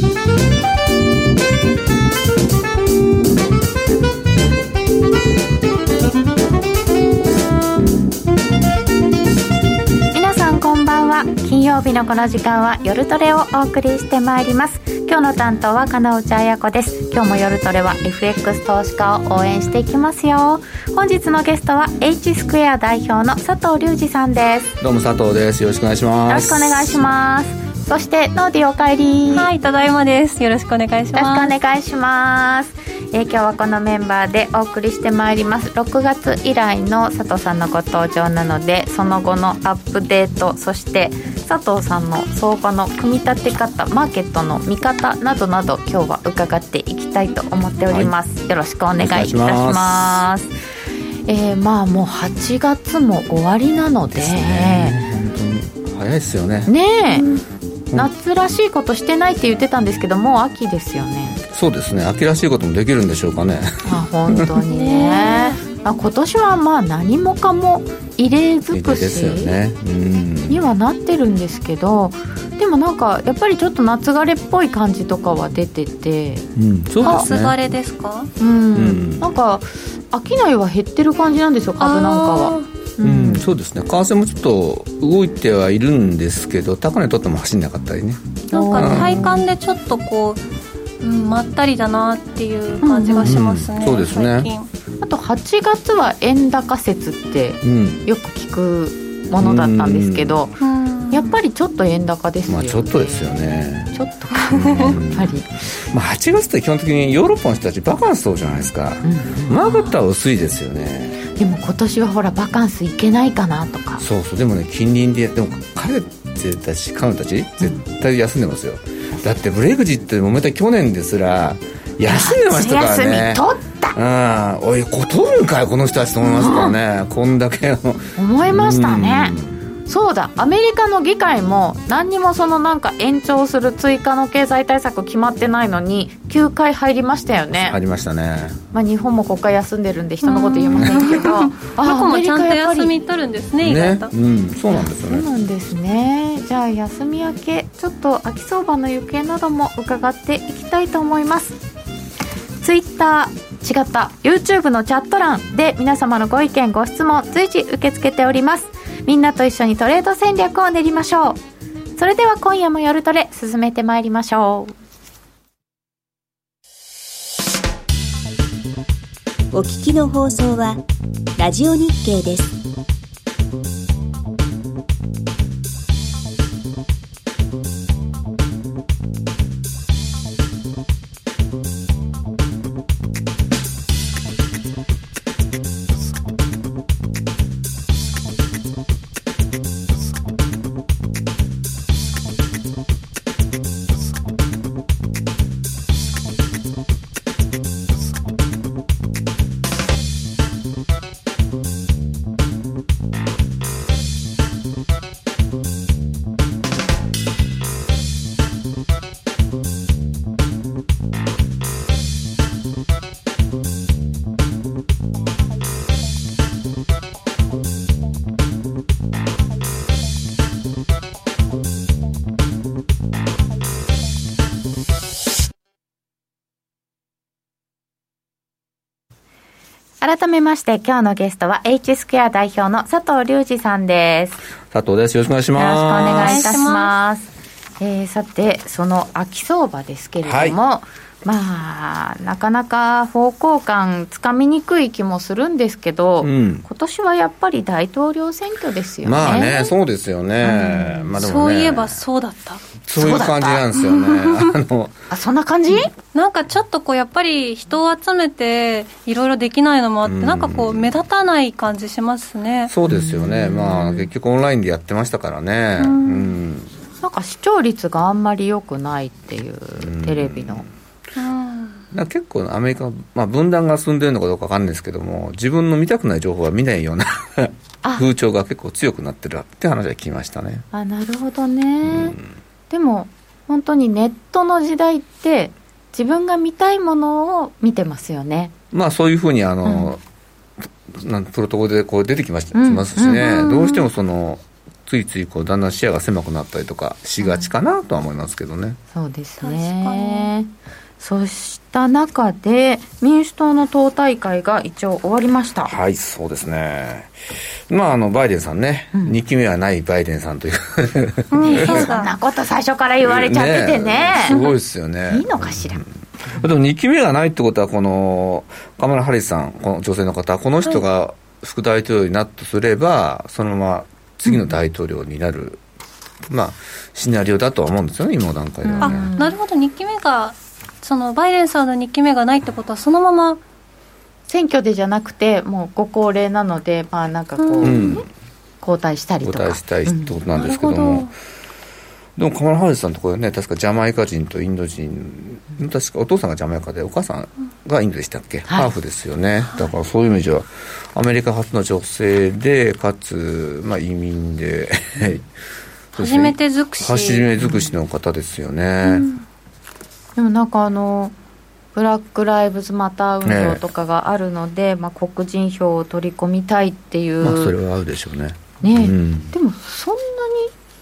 皆さんこんばんは。金曜日のこの時間は夜トレをお送りしてまいります。今日の担当は金内彩子です。今日も夜トレは FX 投資家を応援していきますよ。本日のゲストは H スクエア代表の佐藤隆二さんです。どうも佐藤です。よろしくお願いします。よろしくお願いしますそしてノーディおかえり。はいただいまです。よろしくお願いします。よろしくお願いします。えー、今日はこのメンバーでお送りしてまいります。6月以来の佐藤さんのご登場なのでその後のアップデートそして佐藤さんの相場の組み立て方マーケットの見方などなど今日は伺っていきたいと思っております、はい、よろしくお願いいたします。えー、まあもう8月も終わりなので、ね、本当に。早いですよね。ねえ、うん夏らしいことしてないって言ってたんですけどもう秋ですよね。そうですね。秋らしいこともできるんでしょうかね。あ本当にね。あ今年はまあ何もかも異例尽くしにはなってるんですけどでもなんかやっぱりちょっと夏枯れっぽい感じとかは出てて、うん、そうですね。夏枯れですか？うん、うん、なんか商いは減ってる感じなんですよ株なんかはうん、そうですね。為替もちょっと動いてはいるんですけど高値取っても走んなかったりね。なんか体感でちょっとこう、うん、まったりだなっていう感じがしますね、うんうん、そうですね。あと8月は円高説ってよく聞くものだったんですけど、うん、やっぱりちょっと円高ですよ。ね、まあ、ちょっとですよね。ちょっと。か、やっぱり、まあ、8月って基本的にヨーロッパの人たちバカンスそうじゃないですか、うん、マーケットは薄いですよね。でも今年はほらバカンス行けないかなとか。そうそう。でもね近隣ででも彼たち彼女たち絶対休んでますよ、うん、だってブレグジットで揉めた去年ですら休んでましたからね。休み取った。うん。おい取るんかいこの人たちと思いますからね、うん、こんだけの。思いましたね、うんそうだ。アメリカの議会も何にもそのなんか延長する追加の経済対策決まってないのに9回入りましたよね。入りましたね、まあ、日本も国会休んでるんで人のこと言えませんけど。あこもちゃんと休み取るんですねね、うん、そうなんですよね。そうなんですね。じゃあ休み明けちょっと秋相場の行方なども伺っていきたいと思います。ツイッター違った。YouTube のチャット欄で皆様のご意見ご質問随時受け付けておりますみんなと一緒にトレード戦略を練りましょう。それでは今夜も夜トレ進めてまいりましょう。お聞きの放送はラジオ日経です。改めまして今日のゲストは H スクエア代表の佐藤隆二さんです。佐藤です。よろしくお願いします。よろしくお願いいたします。えー、さてその秋相場ですけれども、はい。まあ、なかなか方向感つかみにくい気もするんですけど、うん、今年はやっぱり大統領選挙ですよね。まあね、そうですよね。うん、まあ、ね、そういえばそうだった。そういう感じなんですよね。あの。あそんな感じ？なんかちょっとこうやっぱり人を集めていろいろできないのもあって、うん、なんかこう目立たない感じしますね。そうですよね。まあ結局オンラインでやってましたからね。うん。なんか視聴率があんまり良くないっていうテレビの。結構アメリカ、まあ、分断が進んでるのかどうか分かんないですけども自分の見たくない情報は見ないような 風潮が結構強くなってるって話は聞きましたね。あなるほどね、うん、でも本当にネットの時代って自分が見たいものを見てますよね。まあそういうふうにあの、うん、なんプロトコルでこう出てきましますしね、どうしてもそのついついこうだんだん視野が狭くなったりとかしがちかなとは思いますけどね、そうですねそうした中で民主党の党大会が一応終わりました。はいそうですね。まああのバイデンさんね、うん、2期目はないバイデンさんという。うん、そんなこと最初から言われちゃっててね、ね、すごいですよね。いいのかしら、うん。でも2期目がないってことは、このカマラ・ハリスさん、この女性の方、この人が副大統領になったとすれば、そのまま次の大統領になる、うん、まあ、シナリオだとは思うんですよね、今の段階ではね。あなるほど、2期目が、そのバイデンさんの2期目がないってことは、そのまま選挙でじゃなくて、もうご高齢なので、まあなんかこう、うん、交代したりとか。交代したいってことなんですけども。うん。でもカマラ・ハリスさんのところね確かジャマイカ人とインド人確かお父さんがジャマイカでお母さんがインドでしたっけ、ハーフですよね、だからそういう意味じゃアメリカ初の女性でかつ、まあ、移民で。初めて尽くし。初め尽くしの方ですよね、うん、でもなんかあのブラック・ライブズ・マター運動とかがあるので、ね、まあ、黒人票を取り込みたいっていう、まあ、それはあるでしょうね。ね、うん、でもそんなに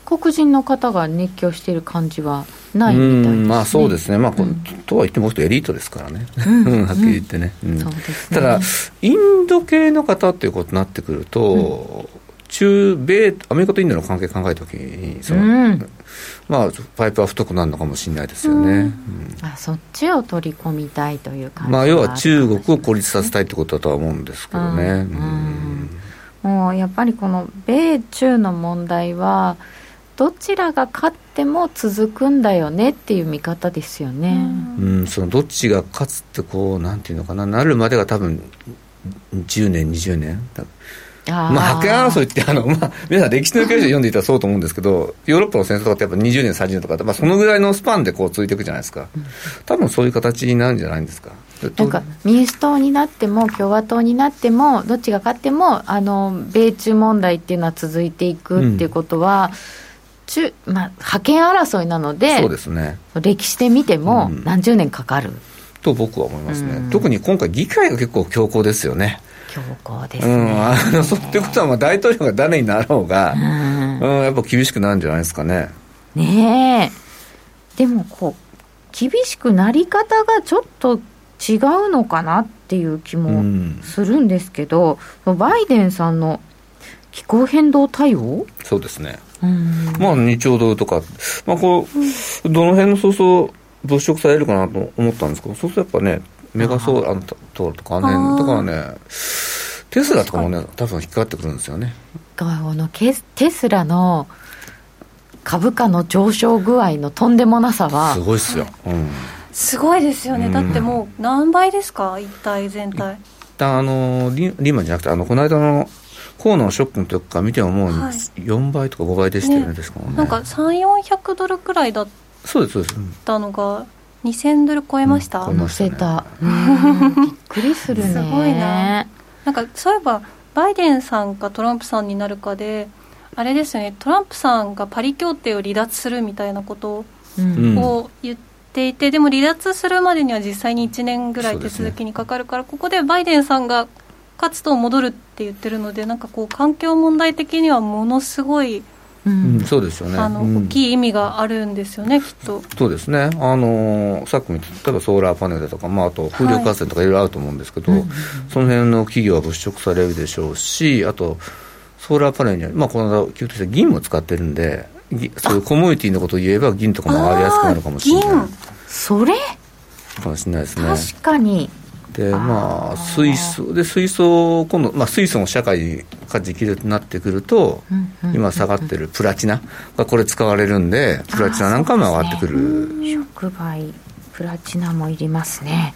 黒人の方が熱狂している感じはないみたいですね。まあそうですね。まあ、うん、とは言ってもエリートですからね。うん、はっきり言ってね。うん、ね。ただ、インド系の方っていうことになってくると、中米、アメリカとインドの関係考えたときに、その、うん、まあ、パイプは太くなるのかもしれないですよね、うん、あそっちを取り込みたいという感じ、まあ、要は中国を孤立させたいってことだとは思うんですけどね。もうやっぱりこの米中の問題は、どちらが勝っても続くんだよねっていう見方ですよね。うん、うん、そのどっちが勝つってこうなんていうのかな。なるまでが多分10年20年まあ、覇権争いってあの、まあ、皆さん歴史の教科書読んでいたらそうと思うんですけど、ヨーロッパの戦争とかってやっぱ20年、30年とか、まあ、そのぐらいのスパンでこう続いていくじゃないですか、多分そういう形になるんじゃないんですか。なんか民主党になっても共和党になってもどっちが勝ってもあの米中問題っていうのは続いていくっていうことは、うん中、まあ、覇権争いなのでそうですね。歴史で見ても何十年かかる、うん、と僕は思いますね、うん、特に今回議会が結構強硬ですよね強硬ですね、うん、あのそうってことはまあ大統領が誰になろうが、うん、うん、やっぱ厳しくなるんじゃないですかね。ねえ。でもこう厳しくなり方がちょっと違うのかなっていう気もするんですけど、うん、バイデンさんの気候変動対応？そうですね。まあ2兆ドルとか、まあ、こうどの辺のそうそう物色されるかなと思ったんですけどそうするとやっぱねメガソーラーとかあの辺とかはねテスラとかもね多分引っかかってくるんですよね。このテスラの株価の上昇具合のとんでもなさはすごいっすよ、うん、すごいですよね、だってもう何倍ですか？一体全体。あのリリーマンじゃなくてあのこの間の河野ショックの時から見てももう4倍とか5倍でしたよね、はい、ですかね。なんか3400ドルくらいだったのが2000ドル超えました、うん、せたびっくりするね。すごいな。なんかそういえばバイデンさんかトランプさんになるかであれですよねトランプさんがパリ協定を離脱するみたいなことを言っていて、うん、でも離脱するまでには実際に1年ぐらい手続きにかかるから、ね、ここでバイデンさんが活動戻るって言ってるのでなんかこう環境問題的にはものすごいうん、そうですよね。あの、うん、大きい意味があるんですよね、きっと。そうですね、あのさっきも言った例えばソーラーパネルとか、まあ、あと風力発電とかい。ろいろあると思うんですけど、はい、その辺の企業は物色されるでしょうし、あと、ソーラーパネルには、まあ、この間、して銀も使ってるんで、そういうコモディティのことを言えば、銀とかも上がりやすくなるかもしれない。銀。それ？かもしれないですね。確かにでまあ水素で水素今度、まあ、水素も社会ができるとなってくると、今下がってるプラチナがこれ使われるんでプラチナなんかも上がってくる、ね、触媒プラチナもいりますね。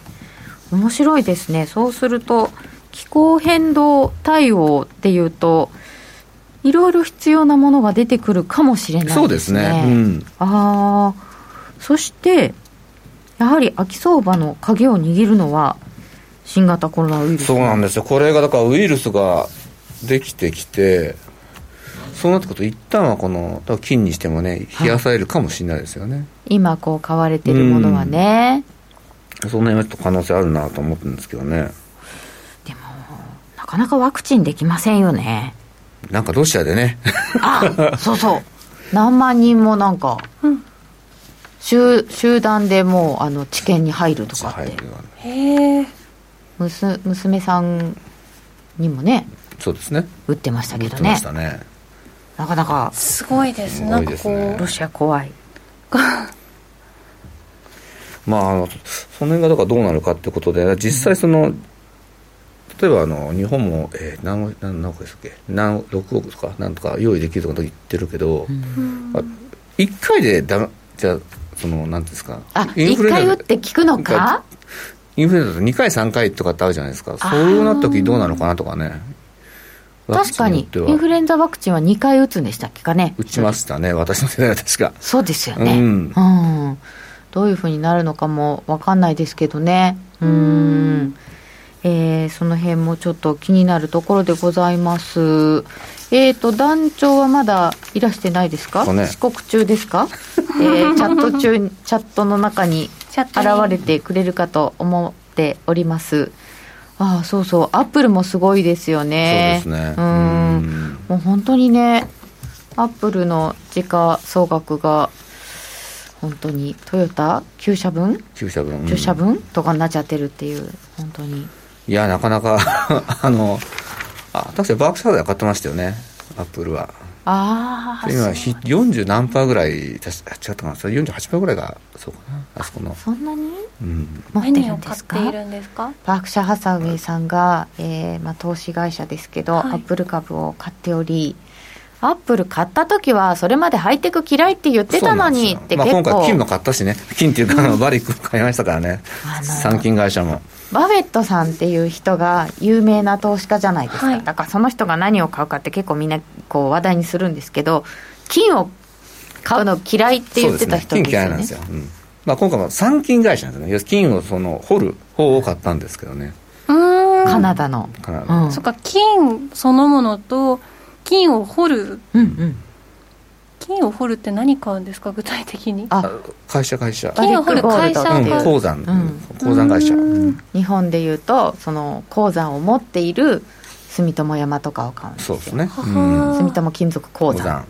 面白いですね。そうすると気候変動対応っていうといろいろ必要なものが出てくるかもしれないですね。そうですね、うん、ああそしてやはり秋相場の鍵を握るのは新型コロナウイルスそうなんですよ。これがだからウイルスができてきてそうなってくると一旦はこの金にしてもね冷やされるかもしれないですよね、はい、今こう買われてるものはね、うん、その辺はちょっと可能性あるなと思ってるんですけどね。でもなかなかワクチンできませんよね。なんかロシアでね。あそうそう。何万人もなんか、うん、集集団でもうあの治験に入るとかって。へえ娘さんにもねそうですね。打ってましたけどね。ね。なかなか。すごいです。なんかこうロシア怖い。まあ、あのその辺がだからどうなるかってことで実際その、うん、例えばあの日本も、えー、何何何億ですっけ？何6億とかなんとか用意できるとか言ってるけど、うん、1回でだじゃあそのなんですか？あ1回打って効くのか？インフルエンザだと2回3回とかってあるじゃないですか。そうなった時どうなのかなとかね。確かに。インフルエンザワクチンは2回打つんでしたっけかね。打ちましたね。私の世代は確か。そうですよね、うん、うん、どういうふうになるのかも分かんないですけどね。うん。えー、その辺もちょっと気になるところでございます。えっ、ー、と、団長はまだいらしてないですか、ね、遅刻中ですか、えー、チャット中、チャットの中に現れてくれるかと思っております。ああ、そうそう、アップルもすごいですよね。そうですね。うん。もう本当にね、アップルの時価総額が、本当にトヨタ？9社分 ?9 社分。10社分？とかになっちゃってるっていう、本当に。いや、なかなか あの、あ、確かにバークシャーで買ってましたよね、アップルは。ああ。今、40何パーぐらい、違ったかな、それ48パーぐらいが、そうかな、あそこの。そんなに？うん。持ってるんですか？バークシャーハサウェイさんが、えーまあ、投資会社ですけど、はい、アップル株を買っており、アップル買った時はそれまでハイテク嫌いって言ってたのにって結構、まあ、今回金も買ったしね。金っていうか、バリック買いましたからね。産金会社もバフェットさんっていう人が有名な投資家じゃないですか、はい、だからその人が何を買うかって結構みんなこう話題にするんですけど金を買うの嫌いって言ってた人ですよね、ね、金嫌いなんですよ、うん。まあ、今回も産金会社なんですね。金をその掘る方を買ったんですけどね。カナダの。カナダ、うん、そっか金そのものと金を掘る、うんうん金を掘るって何買うんですか具体的に？あ会社会社。金を掘る会社う。ん、鉱山、うん、鉱山会社、日本でいうとその鉱山を持っている住友山とかを買うんですそうですね、住友金属鉱山。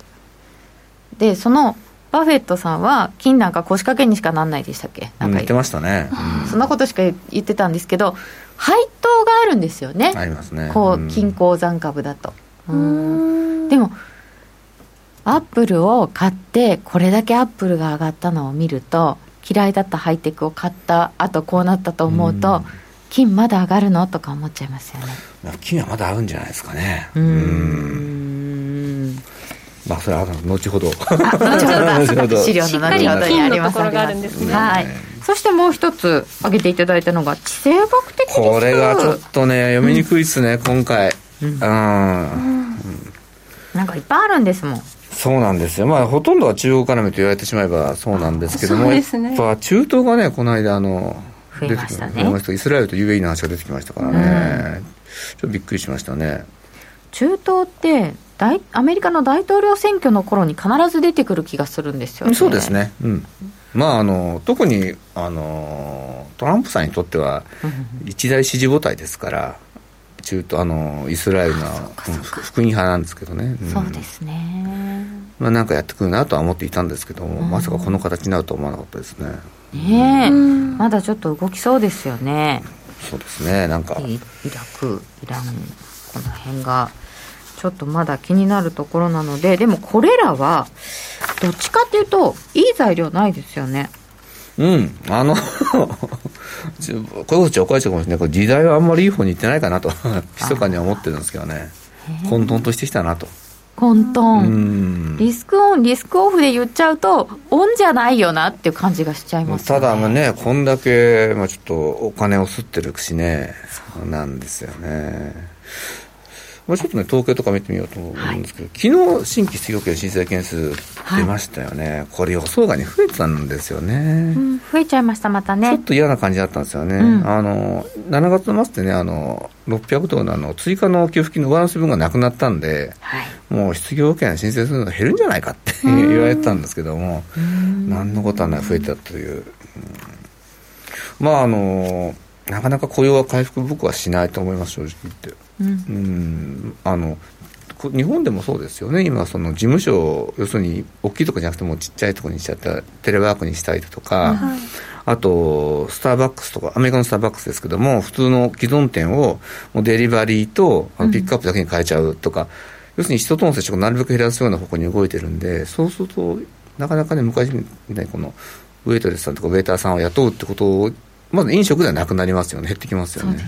でそのバフェットさんは金なんか腰掛けにしかなんないでしたっけ？なんか言って。ましたね、そん。なことしか言ってたんですけど配当があるんですよね。ありますね。こう金鉱山株だと。でもアップルを買ってこれだけアップルが上がったのを見ると嫌いだったハイテクを買ったあとこうなったと思うと、うん、金まだ上がるのとか思っちゃいますよね。金はまだ合うんじゃないですかね。うん。まあそれは後ほど。後ほど 資料の後ほどにありますがはい。そしてもう一つ挙げていただいたのが地政学的これがちょっとね読みにくいですね、うん、今回うん、うん、なんかいっぱいあるんですもんそうなんですよ、まあ、ほとんどは中国絡みと言われてしまえばそうなんですけども、ね、やっぱ中東がね、この間あの、増えましたね。イスラエルと UAE の話が出てきましたからね、うん、ちょっとびっくりしましたね。中東って大アメリカの大統領選挙の頃に必ず出てくる気がするんですよね。そうですね、うん。まあ、あの特にあのトランプさんにとっては一大支持母体ですから、中東あのイスラエルの福音派なんですけどね、うん、そうですね。まあなんかやってくるなとは思っていたんですけども、うん、まさかこの形になるとは思わなかったですね。ねえ、うん、まだちょっと動きそうですよね。そうですねなんか。イラクイランこの辺がちょっとまだ気になるところなのででもこれらはどっちかっていうといい材料ないですよねうん。あのこういうことおかしいかもしれないけど時代はあんまりいい方にいってないかなと 密かには思ってるんですけどね。混沌としてきたなと。混沌。リスクオンリスクオフで言っちゃうとオンじゃないよなっていう感じがしちゃいます、ね、ただねこんだけ、まあ、ちょっとお金を吸ってるしねなんですよねまあ、ちょっとね、統計とか見てみようと思うんですけど、はい、昨日新規失業権申請件数出ましたよね、はい、これ、予想外に増えてたんですよね、うん、増えちゃいました、またね。ちょっと嫌な感じだったんですよね、うん、あの7月の末でね、あの600ドルのあの追加の給付金の上乗せ分がなくなったんで、はい、もう失業保険申請するのが減るんじゃないかって言われてたんですけども、なん。のことはない、増えたという。うん、まああのなかなか雇用は回復僕はしないと思います正直言って。うん、あの日本でもそうですよね、今、その事務所、要するに大きいところじゃなくてもちっちゃいところにしちゃった、テレワークにしたいとか、はい、あと、スターバックスとか、アメリカのスターバックスですけども、普通の既存店をもうデリバリーとピックアップだけに変えちゃうとか、うん、要するに人との接触をなるべく減らすような方向に動いてるんで、そうすると、なかなかね、昔みたいにこの、ウェイトレスさんとかウェイターさんを雇うってことをまず飲食ではなくなりますよね。減ってきますよね。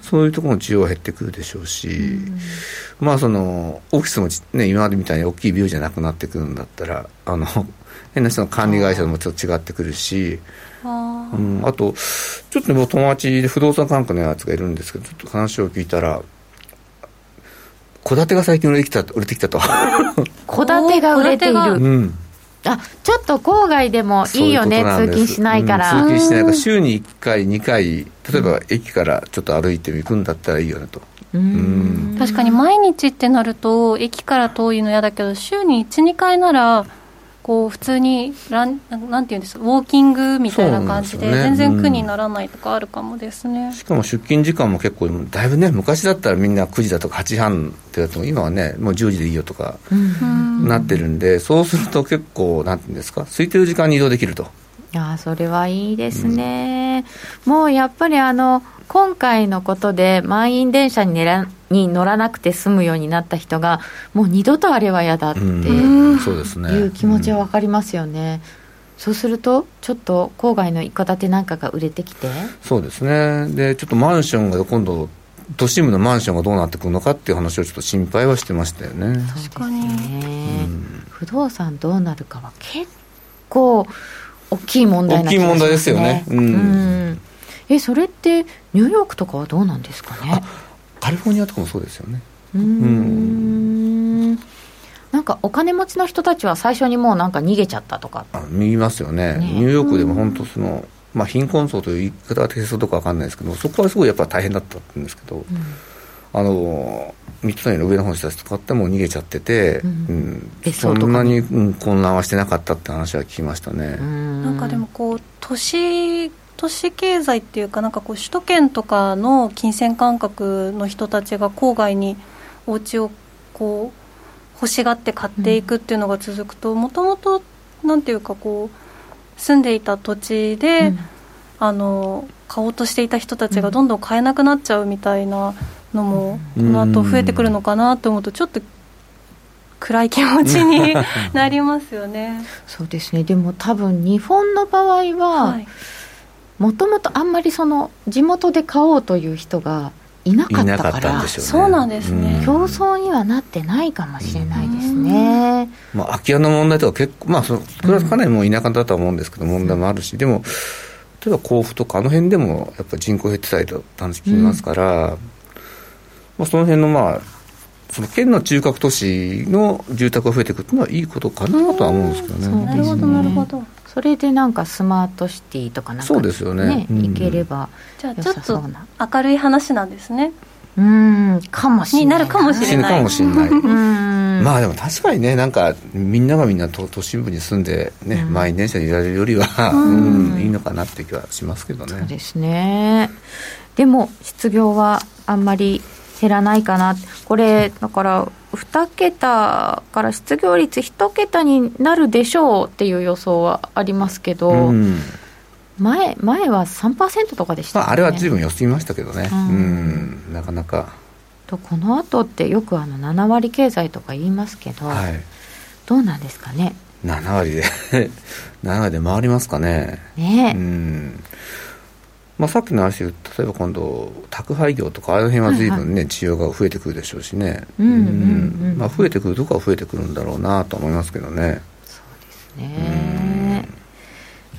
そう、ね,、いうところの需要は減ってくるでしょうし、うん、まあそのオフィスもね今までみたいに大きいビューじゃなくなってくるんだったらあの 変な人の管理会社もちょっと違ってくるしあ,、うん、あとちょっとね友達で不動産関係のやつがいるんですけどちょっと話を聞いたら戸建てが最近売れてきた売れてきたと。戸建てが売れている、うんあちょっと郊外でもいいよね通勤しないから、うん、通勤しないから週に1回2回例えば駅からちょっと歩いていくんだったらいいよねと。うん。確かに毎日ってなると駅から遠いの嫌だけど週に12回ならこう普通にランなんていうんですウォーキングみたいな感じで全然苦にならないとかあるかもですね、うん、しかも出勤時間も結構だいぶね昔だったらみんな9時だとか8時半ってやつも今はねもう10時でいいよとかなってるんで、そうすると結構なんていうんですか空いてる時間に移動できると。いやそれはいいですね、うん、もうやっぱりあの今回のことで満員電車に狙に乗らなくて済むようになった人がもう二度とあれは嫌だっていう気持ちは分かりますよね。そうすると、ちょっと郊外の一戸建てなんかが売れてきて。そうですね、でちょっとマンションが今度、都心部のマンションがどうなってくるのかっていう話をちょっと心配はしてましたよね。確かに、ね、うん、不動産どうなるかは結構大きい問題な気がしますね。大きい問題ですよね。うん、うん。えそれってニューヨークとかはどうなんですかね？カリフォルニアとかもそうですよね。うん。なんかお金持ちの人たちは最初にもうなんか逃げちゃったとか。見ますよね、ね、ニューヨークでも本当その、まあ、貧困層という言い方が適切か分かんないですけどそこはすごいやっぱ大変だったんですけど、うん、あの三つ谷の上の方の人たちとかっても逃げちゃってて、うん、うん、そんなに、うん、混乱はしてなかったって話は聞きましたね。なんかでもこう都市都市経済っていうか、なんかこう首都圏とかの金銭感覚の人たちが郊外にお家をこう欲しがって買っていくっていうのが続くと、もともとなんていうかこう住んでいた土地で、うん、あの買おうとしていた人たちがどんどん買えなくなっちゃうみたいなのも、この後増えてくるのかなと思うとちょっと暗い気持ちに なりますよね。そうですね。でも多分日本の場合は、はいもともとあんまりその地元で買おうという人がいなかったから、ね、そうなんですね、競争にはなってないかもしれないですね、まあ、空き家の問題とか結構、まあ、そこれはかなりもう田舎だとは思うんですけど、問題もあるし、でも、例えば甲府とか、あの辺でもやっぱ人口減ってたりと話聞きますから、うん、まあ、その辺のまあ、その県の中核都市の住宅が増えていくっていうのはいいことかなとは思うんですけどね。なるほどなるほどそれでなんかスマートシティとかなんか、そうですよね。ね、いければじゃあちょっと明るい話なんですね。うんかもしれない。になるかもしれない。かもしれない。まあでも確かにねなんかみんながみんな都都心部に住んでね、うん、満員電車にいられるよりは、うん、いいのかなって気はしますけどね。そうですね。でも失業はあんまり減らないかな。これだから2桁から失業率1桁になるでしょうっていう予想はありますけど、うん、前前は3%とかでした、ね、まあ、あれは随分良すぎましたけどね、うん、うん、なかなか。とこの後ってよくあの7割経済とか言いますけど、はい、どうなんですかね。7割で 7割で回りますかね。ね。うんまあ、さっきの話例えば今度宅配業とかあの辺は随分ね、はいはい、需要が増えてくるでしょうしね、うんうんうんまあ、増えてくるとこは増えてくるんだろうなと思いますけどね。そうですね、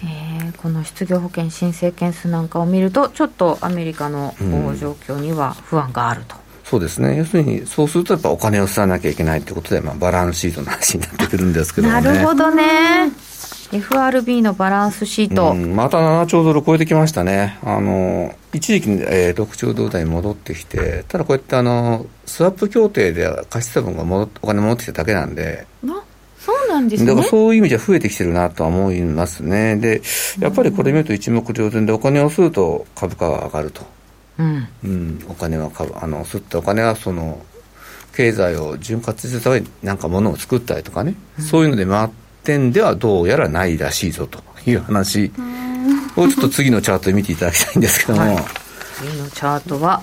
えー、この失業保険申請件数なんかを見るとちょっとアメリカの状況には不安があると、うん、そうですね。要するにそうするとやっぱお金を吸わなきゃいけないということで、まあ、バランスシートの話になってくるんですけどね。なるほどね FRB のバランスシート、うん、また7兆ドル超えてきましたね、あの一時期、えー、6兆ドル台に戻ってきて、ただこうやってあのスワップ協定で貸した分が戻お金戻ってきただけなんで。そうなんですね。だからそういう意味じゃ増えてきてるなとは思いますね。で、やっぱりこれ見ると一目瞭然でお金を吸うと株価が上がると。うん。うん、お金は株、あの、吸ったお金はその、経済を潤滑するために何かものを作ったりとかね、うん、そういうので回ってんではどうやらないらしいぞという話。をちょっと次のチャートで見ていただきたいんですけども、はい、次のチャートは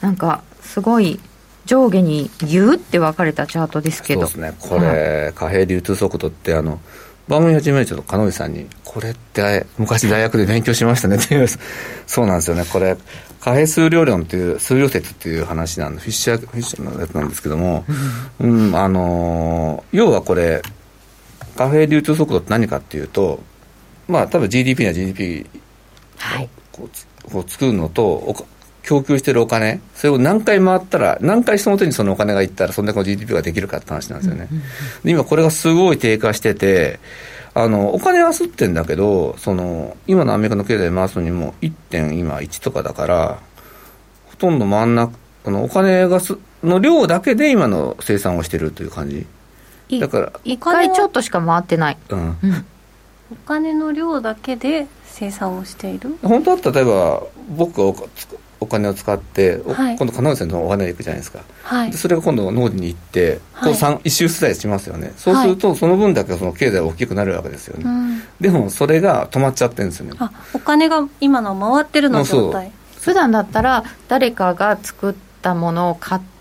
なんかすごい上下にギューって分かれたチャートですけど。そうですね。これ、貨幣流通速度ってあの番組始めると鹿野さんに「これって昔大学で勉強しましたね」って言う。そうなんですよね。これ貨幣数量論っていう数量説っていう話なんでフィッシャーフィッシャーのやつなんですけども、うん、あの要はこれ貨幣流通速度って何かっていうとまあ多分 GDP な GDP をこう,、こう作るのと供給してるお金、それを何回回ったら、何回人の手にそのお金がいったら、そんだけの GDP ができるかって話なんですよね。で今、これがすごい低下してて、あのお金は吸ってんだけど、その今のアメリカの経済回すのにも1点今1とかだから、ほとんど真ん中、あのお金がすの量だけで今の生産をしてるという感じ。だから。1回ちょっとしか回ってない。うん、お金の量だけで生産をしている。本当は例えば僕がお金を使って、はい、今度金内さんのお金に行くじゃないですか、はい、でそれが今度農地に行って、こう一周スライしますよね。そうすると、その分だけその経済が大きくなるわけですよね、でもそれが止まっちゃってるんですよね。あお金が今の回ってるの状態。普段だったら誰かが作ったものを買って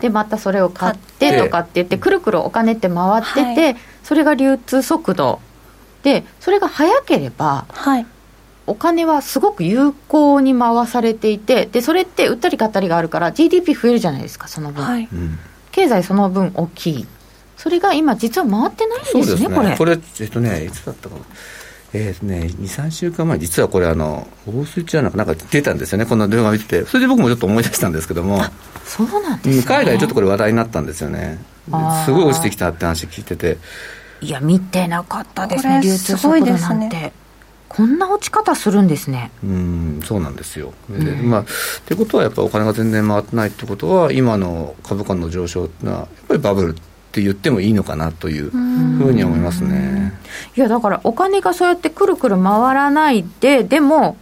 でまたそれを買ってとかって言ってくるくるお金って回ってて、はい、それが流通速度。でそれが早ければ、はい、お金はすごく有効に回されていてでそれって売ったり買ったりがあるから GDP 増えるじゃないですかその分、はい、経済その分大きい。それが今実は回ってないんですね、ね、これ。これえっとねいつだったかなえーね、23週間前、実はこれあの、ウォースじゃなんか出たんですよね、こんな電話見てて、それで僕もちょっと思い出したんですけども、そうなんです、ね、海外ちょっとこれ話題になったんですよね、すごい落ちてきたって話聞いてて。いや、見てなかったですね、流通速度なんて。こんな落ち方するんですね。うんそうなんですよ。で、うん、まあってことはやっぱお金が全然回ってないってことは今の株価の上昇っていうのはやっぱりバブルって言ってもいいのかなというふうに思いますね。いやだからお金がそうやってくるくる回らないででも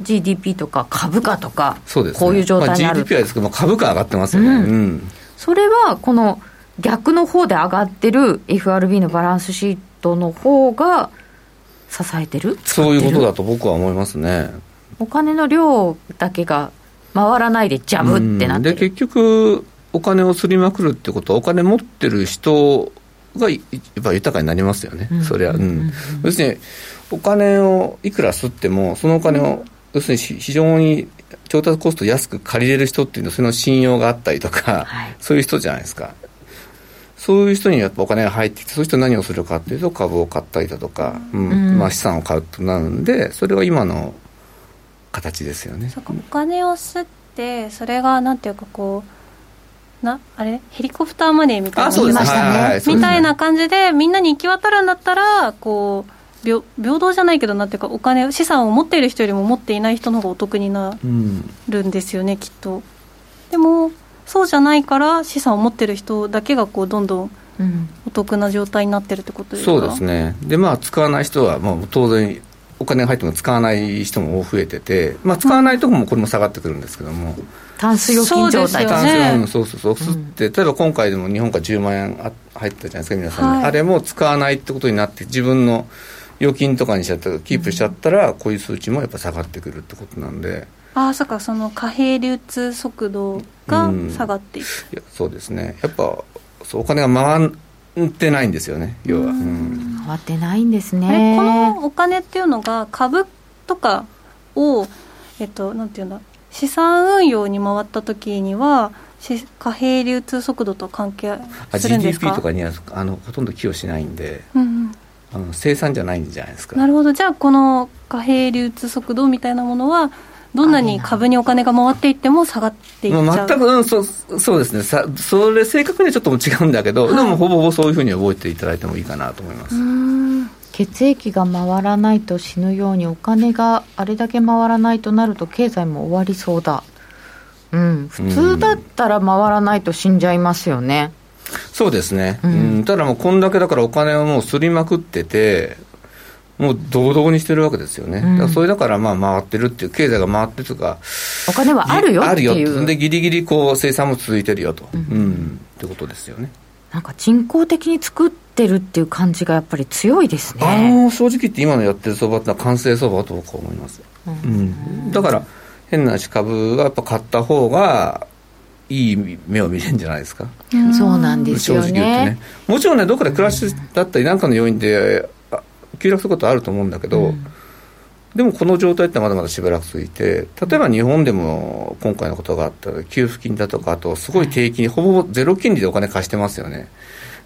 GDP とか株価とかそうです、ね、こういう状態にある、まあ、GDP はですけど株価上がってますよね。うん、うん、それはこの逆の方で上がってる FRB のバランスシートの方が支えてる？そういうことだと僕は思いますね。お金の量だけが回らないでジャブってなってで結局お金をすりまくるってことはお金持ってる人がやっぱ豊かになりますよね、うん、そりゃ、うん、要するにお金をいくら吸ってもそのお金を、要するに非常に調達コスト安く借りれる人っていうのはその信用があったりとか、はい、そういう人じゃないですか。そういう人にやっぱお金が入ってきてそういう人何をするかっていうと株を買ったりだとか、うん。まあ、資産を買うとなるんでそれが今の形ですよね。そうかお金を吸ってそれがなんていうかこうなあれ？ヘリコプターマネーみたいなみたいな感じでみんなに行き渡るんだったらこう平平等じゃないけどなんていうかお金資産を持っている人よりも持っていない人の方がお得になるんですよね、うん、きっと。でもそうじゃないから資産を持ってる人だけがこうどんどんお得な状態になってるってことですか、そうですね。でまあ使わない人はもう当然お金が入っても使わない人も増えてて、まあ、使わないところもこれも下がってくるんですけども、タンス預金状態。タンス預金そうそうそう、うん、例えば今回でも日本から10万円入ったじゃないですか皆さん、はい、あれも使わないってことになって自分の預金とかにしちゃったキープしちゃったら、こういう数値もやっぱ下がってくるってことなんで。ああそっかその貨幣流通速度が下がっていく、うん、いやそうですね。やっぱそうお金が回ってないんですよね要は、うん、回ってないんですね。このお金っていうのが株とかをえっとなんていうんだ資産運用に回った時には貨幣流通速度と関係するんですか？GDP とかにはあのほとんど寄与しないんで、うんうん、あの生産じゃないんじゃないですか。なるほど。じゃあこの貨幣流通速度みたいなものはどんなに株にお金が回っていっても下がっていっちゃう、まあ、全く、うん、そそうですね。さそれ正確にはちょっと違うんだけど、はい、でもほぼほぼそういうふうに覚えていただいてもいいかなと思います血液が回らないと死ぬようにお金があれだけ回らないとなると経済も終わりそうだ。うん。普通だったら回らないと死んじゃいますよね、そうですね、うん、ただもうこんだけだからお金をもうすりまくっててもう堂々にしてるわけですよね、うん、それだからまあ回ってるっていう経済が回ってるとかお金はあるよっていう。でギリギリこう生産も続いてるよと、うん、うん、ってことですよねなんか人工的に作ってるっていう感じがやっぱり強いですね。あの正直言って今のやってる相場ってのは完成相場と僕は思います、うん、うん、だから変な話株がやっぱ買った方がいい目を見れるんじゃないですか、そうなんですよね。正直言ってね。もちろんねどっかで暮らしだったり何かの要因で急落することはあると思うんだけど、うん、でもこの状態ってまだまだしばらく続いて例えば日本でも今回のことがあったら給付金だとかあとすごい低金利、ほぼゼロ金利でお金貸してますよね。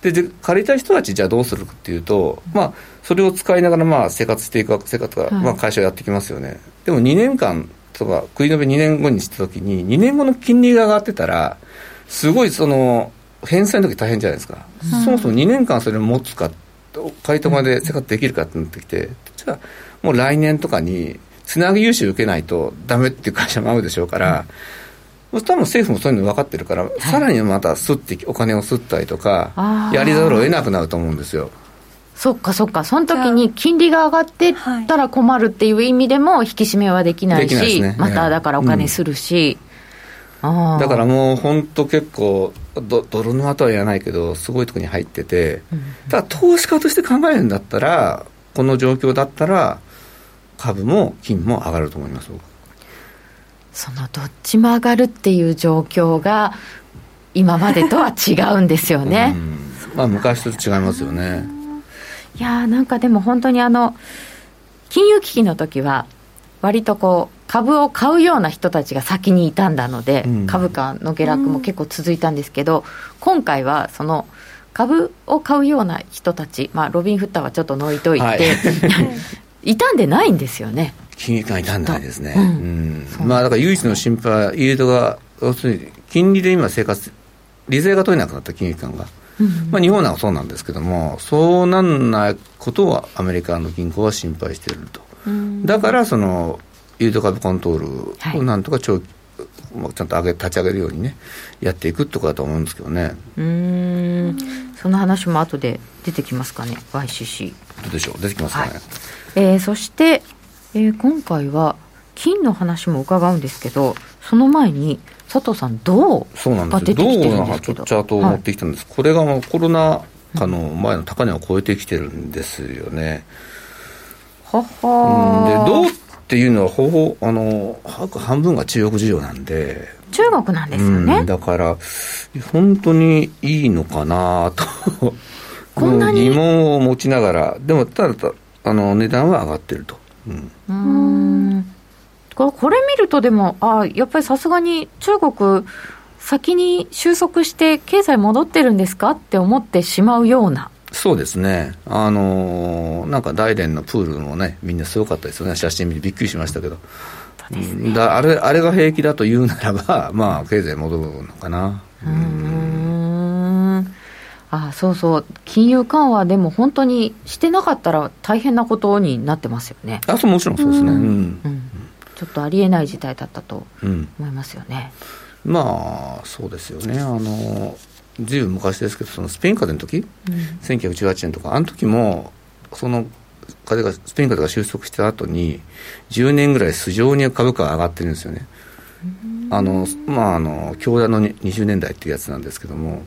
で借りた人たちじゃあどうするかっていうと、まあ、それを使いながらまあ生活していく生活が、まあ、会社をやってきますよね、でも2年間とか繰り延べ2年後にしたときに2年後の金利が上がってたらすごいその返済の時大変じゃないですか、そもそも2年間それを持つか回答まで生活できるかってなってきて、じゃあもう来年とかにつなぎ融資受けないとダメっていう会社もあるでしょうから、うん、多分政府もそういうの分かってるから、はい、さらにまたすってお金をすったりとかやりざるを得なくなると思うんですよ。そっかそっか、その時に金利が上がってったら困るっていう意味でも引き締めはできないし、ね、まただからお金するし、うん、だからもう本当結構ど泥沼とは言わないけどすごいところに入ってて、うん、ただ投資家として考えるんだったらこの状況だったら株も金も上がると思いますそのどっちも上がるっていう状況が今までとは違うんですよね、うん、まあ昔と違いますよね。いやーなんかでも本当にあの金融危機の時は割とこう株を買うような人たちが先にいたんだので、うん、株価の下落も結構続いたんですけど、今回はその株を買うような人たち、まあ、ロビン・フッターはちょっと抜いといて、はい、傷んでないんですよね。金融緩傷んでないですね、うん。うん、まあ、だから唯一の心配は、イールドが、要するに金利で今、生活、利税が取れなくなった金融機関が。まあ、日本なんかそうなんですけども、そうなんないことをアメリカの銀行は心配していると、だからそのユード株コントロールをなんとか長期、はい、ちゃんと上げ立ち上げるようにね、やっていくってことだと思うんですけどね。うん。その話も後で出てきますかね、YCC。どうでしょう、出てきますかね。はい、えー、そして、えー、今回は金の話も伺うんですけど、その前に、佐藤さん、銅そうなんですよ、銅のチャートを持ってきたんです、はい、これがもうコロナ禍の前の高値を超えてきてるんですよね。はは、うん、で銅っていうのはほぼあの半分が中国事情なんで。中国なんですよね、うん、だから本当にいいのかなと。こんなに疑問を持ちながら。でもただあの値段は上がってると。うん。これ見るとでもあやっぱりさすがに中国先に収束して経済戻ってるんですかって思ってしまうような。そうですね、あのー、なんか大連のプールもね、みんなすごかったですよね、写真見てびっくりしましたけど、ね、だあれあれが平気だと言うならば、まあ、経済戻るのかな。うんあそうそう、金融緩和でも本当にしてなかったら大変なことになってますよね。あそうもちろんそうですね、うん、うん、ちょっとありえない事態だったと思いますよね。うん、まあそうですよね。あのずいぶん昔ですけどそのスペイン風邪の時、うん、1918年とかあの時もその風がスペイン風邪が収束した後に10年ぐらい素性に株価が上がってるんですよね、あのまああの京田の20年代っていうやつなんですけども。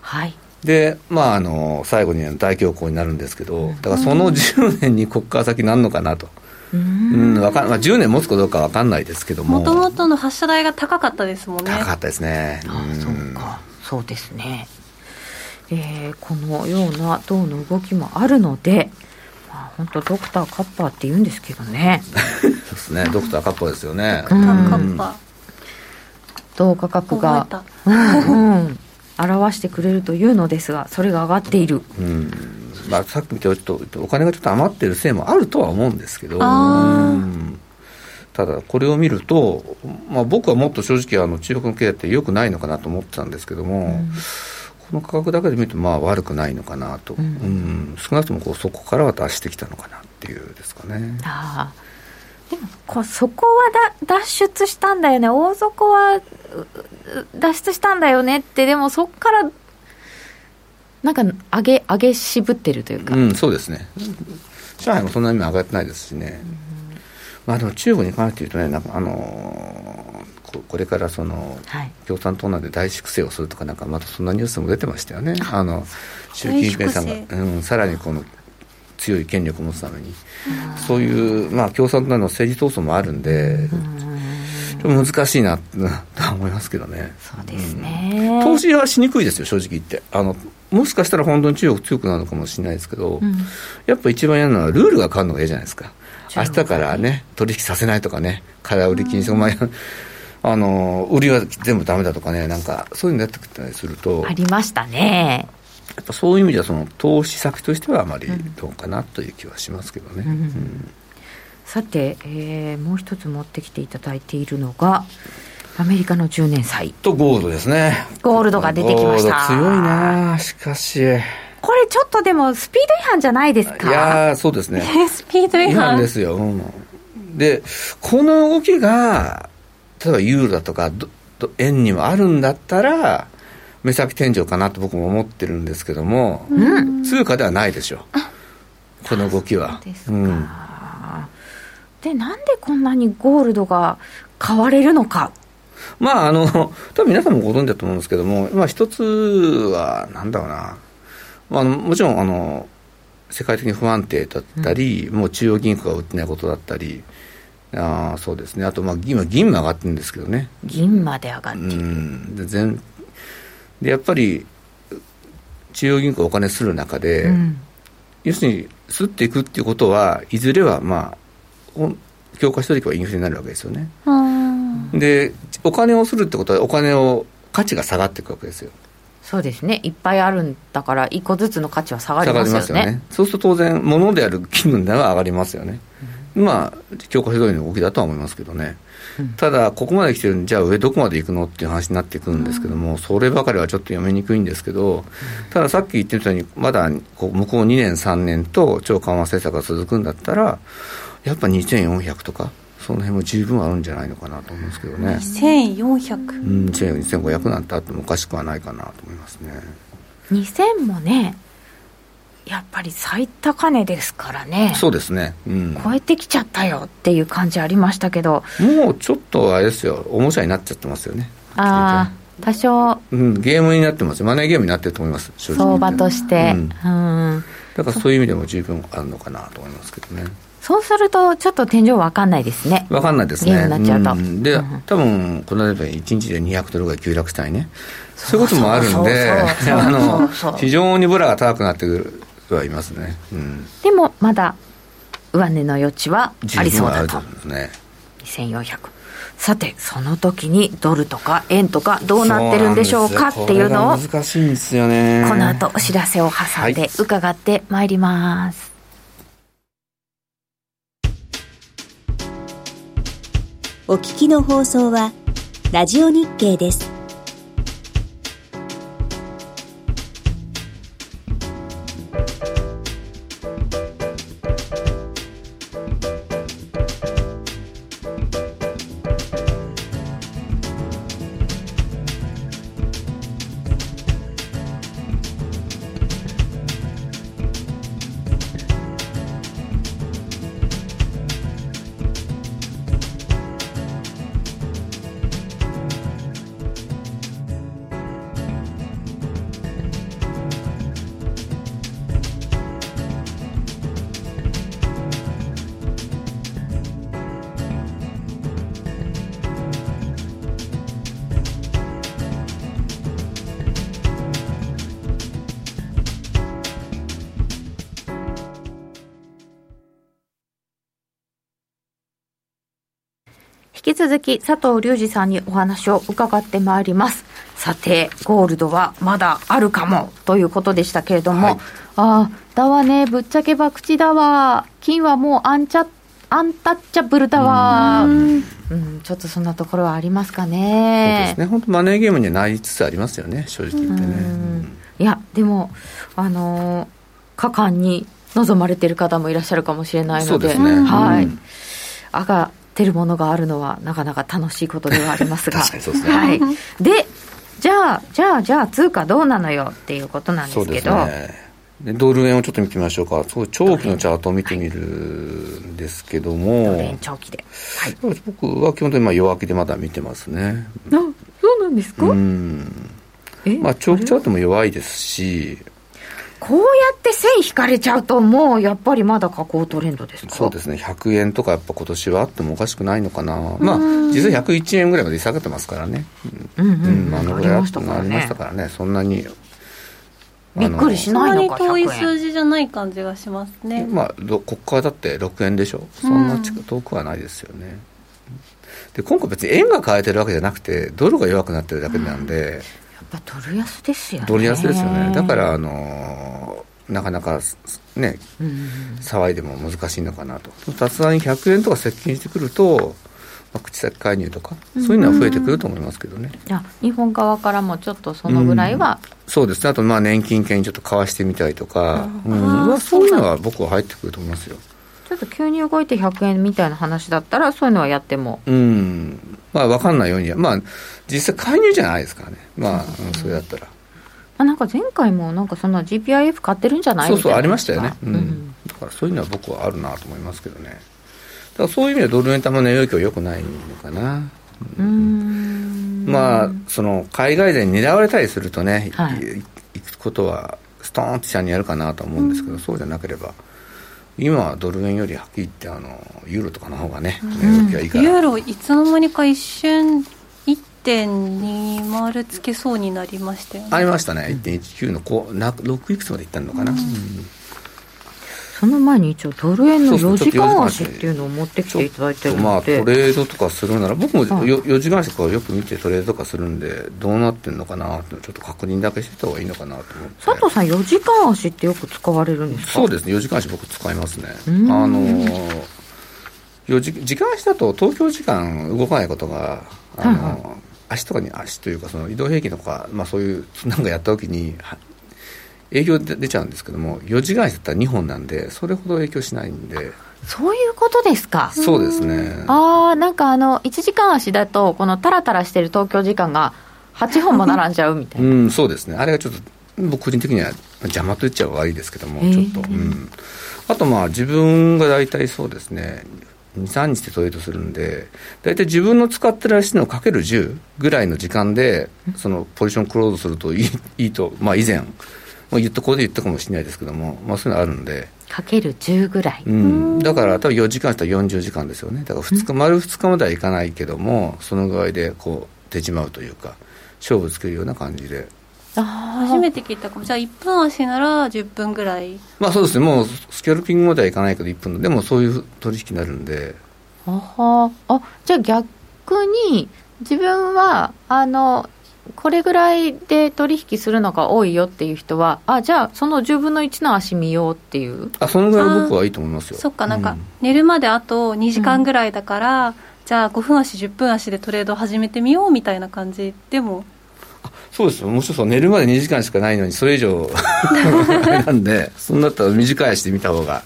はいでまああの最後に大恐慌になるんですけどだからその10年にここから先なんのかなと。うん。わかまあ、10年持つかどうか分かんないですけども。もともとの発射台が高かったですもんね。高かったですね。ああそうか。そうですね、えー、このような銅の動きもあるので、まあ、本当ドクターカッパーって言うんですけどね。そうですね。ドクターカッパーですよね。ドクターカッパー、銅価格が、うんうん、表してくれるというのですがそれが上がっている、うん。まあ、さっき見てちょっとお金がちょっと余ってるせいもあるとは思うんですけど、うん。ただこれを見ると、まあ、僕はもっと正直あの中国の経済ってよくないのかなと思ってたんですけども、うん、この価格だけで見るとまあ悪くないのかなと、うん、うん、少なくともこうそこからは脱してきたのかなっていうですかね。あでもこうそこはだ脱出したんだよね。大底は脱出したんだよねって。でもそこからなんか上げ上げ渋ってるというか、うん、そうですね。上海もそんなに上がってないですしね、まあ、でも中国に関して言うとね、なんかあのー、これからその、はい、共産党内で大粛清をするとか、なんかまたそんなニュースも出てましたよね、あの習近平さんが、うん、さらにこの強い権力を持つために、そういう、まあ、共産党内の政治闘争もあるんで、難しいなと思いますけどね。そうですね、うん、投資はしにくいですよ、正直言って。あのもしかしたら本当に中国強くなるのかもしれないですけど、うん、やっぱ一番嫌なのはルールが変わるのが嫌じゃないですか。明日からね、取引させないとかね、空売り禁止、うん、あの売りは全部だめだとかね、なんかそういうのやってきたりすると。ありましたね。やっぱそういう意味ではその投資先としてはあまりどうかなという気はしますけどね。うんさて、えー、もう一つ持ってきていただいているのがアメリカの10年債。とゴールドですね。ゴールドが出てきました。強いなしかし。これちょっとでもスピード違反じゃないですか？いやそうですね。スピード違反。ですよ、うん、でこの動きが例えばユーロだとか円にもあるんだったら目先天井かなと僕も思ってるんですけども、うん、通貨ではないでしょう。この動きは。うん。でなんでこんなにゴールドが買われるのか。まああの多分皆さんもご存知だと思うんですけども、まあ、一つはなんだろうな、まあ、もちろんあの世界的に不安定だったり、うん、もう中央銀行が売ってないことだったりあそうですね。あとまあ今銀も上がってるんですけどね。銀まで上がってる、うん、で全でやっぱり中央銀行お金する中で、うん、要するにすっていくっていうことはいずれはまあ強化しておけばインフレになるわけですよね。でお金をするってことはお金を価値が下がっていくわけですよ。そうですねいっぱいあるんだから一個ずつの価値は下がりますよね。よねそうすると当然物である気分では上がりますよね。うん、まあ強化し通りの動きだとは思いますけどね。ただ、ここまで来てるんじゃあ上どこまで行くのっていう話になってくるんですけども、うん、そればかりはちょっと読みにくいんですけど、たださっき言ってたように、まだこう向こう2年、3年と超緩和政策が続くんだったら、やっぱ2400とかその辺も十分あるんじゃないのかなと思うんですけどね。2400うん2500なんてあってもおかしくはないかなと思いますね。2000もねやっぱり最高値ですからね。そうですね、うん、超えてきちゃったよっていう感じありましたけど。もうちょっとあれですよ。おもちゃになっちゃってますよね。ああ多少、うん、ゲームになってます。マネーゲームになってると思います。相場として、うん、うん、だからそういう意味でも十分あるのかなと思いますけどね。そうすると、ちょっと天井分かんないですね。分かんないですね。ゲームになっちゃうと。うん、で、うん、多分この間1日で200ドルぐらい急落したいね。そういうこともあるんで、非常にブラが高くなってくるはいますね。うん、でも、まだ、上値の余地はありそうだと。ですね。2400。さて、その時にドルとか円とかどうなってるんでしょうか？っていうのを、難しいんですよね。この後お知らせを挟んで伺ってまいります。お聞きの放送は、ラジオ日経です。続き佐藤隆二さんにお話を伺ってまいります。さて、ゴールドはまだあるかもということでしたけれども、はい、ああ、だわね、ぶっちゃけば口だわ、金はもうアンチャアンタッチャブルだわ。うん、ちょっとそんなところはありますかね。そうですね、本当マネーゲームになりつつありますよね、正直言ってね。いや、でも、あのー、果敢に望まれてる方もいらっしゃるかもしれないので、でね、はい。うん、赤てるものがあるのはなかなか楽しいことではありますが。そうですね、はい、でじゃあじゃあじゃあ通貨どうなのよっていうことなんですけど、ね、でドル円をちょっと見てみましょうか。そう長期のチャートを見てみるんですけども、長期で、はい、僕は基本的にまあ弱気でまだ見てますね。あそうなんですか？うん。まあ長期チャートも弱いですしこうやって線引かれちゃうともうやっぱりまだ下降トレンドですか？そうですね。100円とかやっぱ今年はあってもおかしくないのかな。まあ実際101円ぐらいまで下げてますからね。うんうん、うん、あのぐらいありましたからね。そんなにびっくりしないのかそんなに遠い数字じゃない感じがしますね。まあここからだって6円でしょ？そんな遠くはないですよね、で今回別に円が変えてるわけじゃなくてドルが弱くなってるだけなんで、やっぱドル安ですよね。ドル安ですよね。だからあのなかなかね、騒いでも難しいのかなと。さすがに100円とか接近してくるとまあ、口先介入とか、そういうのは増えてくると思いますけどね。じゃ日本側からもちょっとそのぐらいは、うん、そうですね、あとまあ年金券ちょっと買わしてみたりとか、うん、あそういうのは僕は入ってくると思いますよ。ちょっと急に動いて100円みたいな話だったら、そういうのはやっても。うん、まあ分かんないように、まあ、実際介入じゃないですからね、まあ、うん、それだったら。あなんか前回もなんかそんな GPIF 買ってるんじゃない？そうそうありましたよね、うん、だからそういうのは僕はあるなと思いますけどね。からそういう意味ではドル円玉の影響はよくないのかな。うん。まあ、その海外勢に狙われたりするとね、はい、行くことはストーンって下にやるかなと思うんですけど、そうじゃなければ、今はドル円よりはっきり言ってあのユーロとかの方がね、動きはいいから。ユーロいつの間にか一瞬1.20つけそうになりましたよね。ありましたね。1.19のこうな6いくつまでいったのかな、うんその前に一応ドル円の4時間足っていうのを持ってきていただいてるのでまあトレードとかするなら僕も4時間足とかよく見てトレードとかするんでどうなってるのかなってちょっと確認だけしてた方がいいのかなと思って。佐藤さん4時間足ってよく使われるんですか？そうですね4時間足僕使いますね。あの4時時間足だと東京時間動かないことがあの、はいはい、足とかに足というかその移動平均とか、まあ、そういうなんかやった時に営業で出ちゃうんですけども4時間だったら2本なんでそれほど影響しないんで。そういうことですか？そうですね。ああなんかあの1時間足だとこのタラタラしてる東京時間が8本も並んじゃうみたいな。うんそうですね。あれがちょっと僕個人的には邪魔と言っちゃ悪いですけども、ちょっと、うん、あとまあ自分が大体そうですね。23日でトレードするんで大体自分の使ってる足のかける10ぐらいの時間でそのポジションクローズするといいいいとまあ以前まあ、言ったここで言ったかもしれないですけども、まあ、そういうのあるんで。かける10ぐらい、うん、だから多分4時間したら40時間ですよね。だから2日、丸2日まではいかないけどもそのぐらいでこう手じまうというか勝負つけるような感じで。初めて聞いたかも。じゃあ1分足なら10分ぐらい。まあそうですね。もうスキャルピングまではいかないけど1分でもそういう取引になるんで。あはあじゃあ逆に自分はあのこれぐらいで取引するのが多いよっていう人はあじゃあその10分の1の足見ようっていう。あそのぐらい僕はいいと思いますよ。そっかなんか、寝るまであと2時間ぐらいだから、うん、じゃあ5分足10分足でトレード始めてみようみたいな感じでも。そうですよ。もうちろん寝るまで2時間しかないのにそれ以上 なんでそんなったら短い足で見た方が。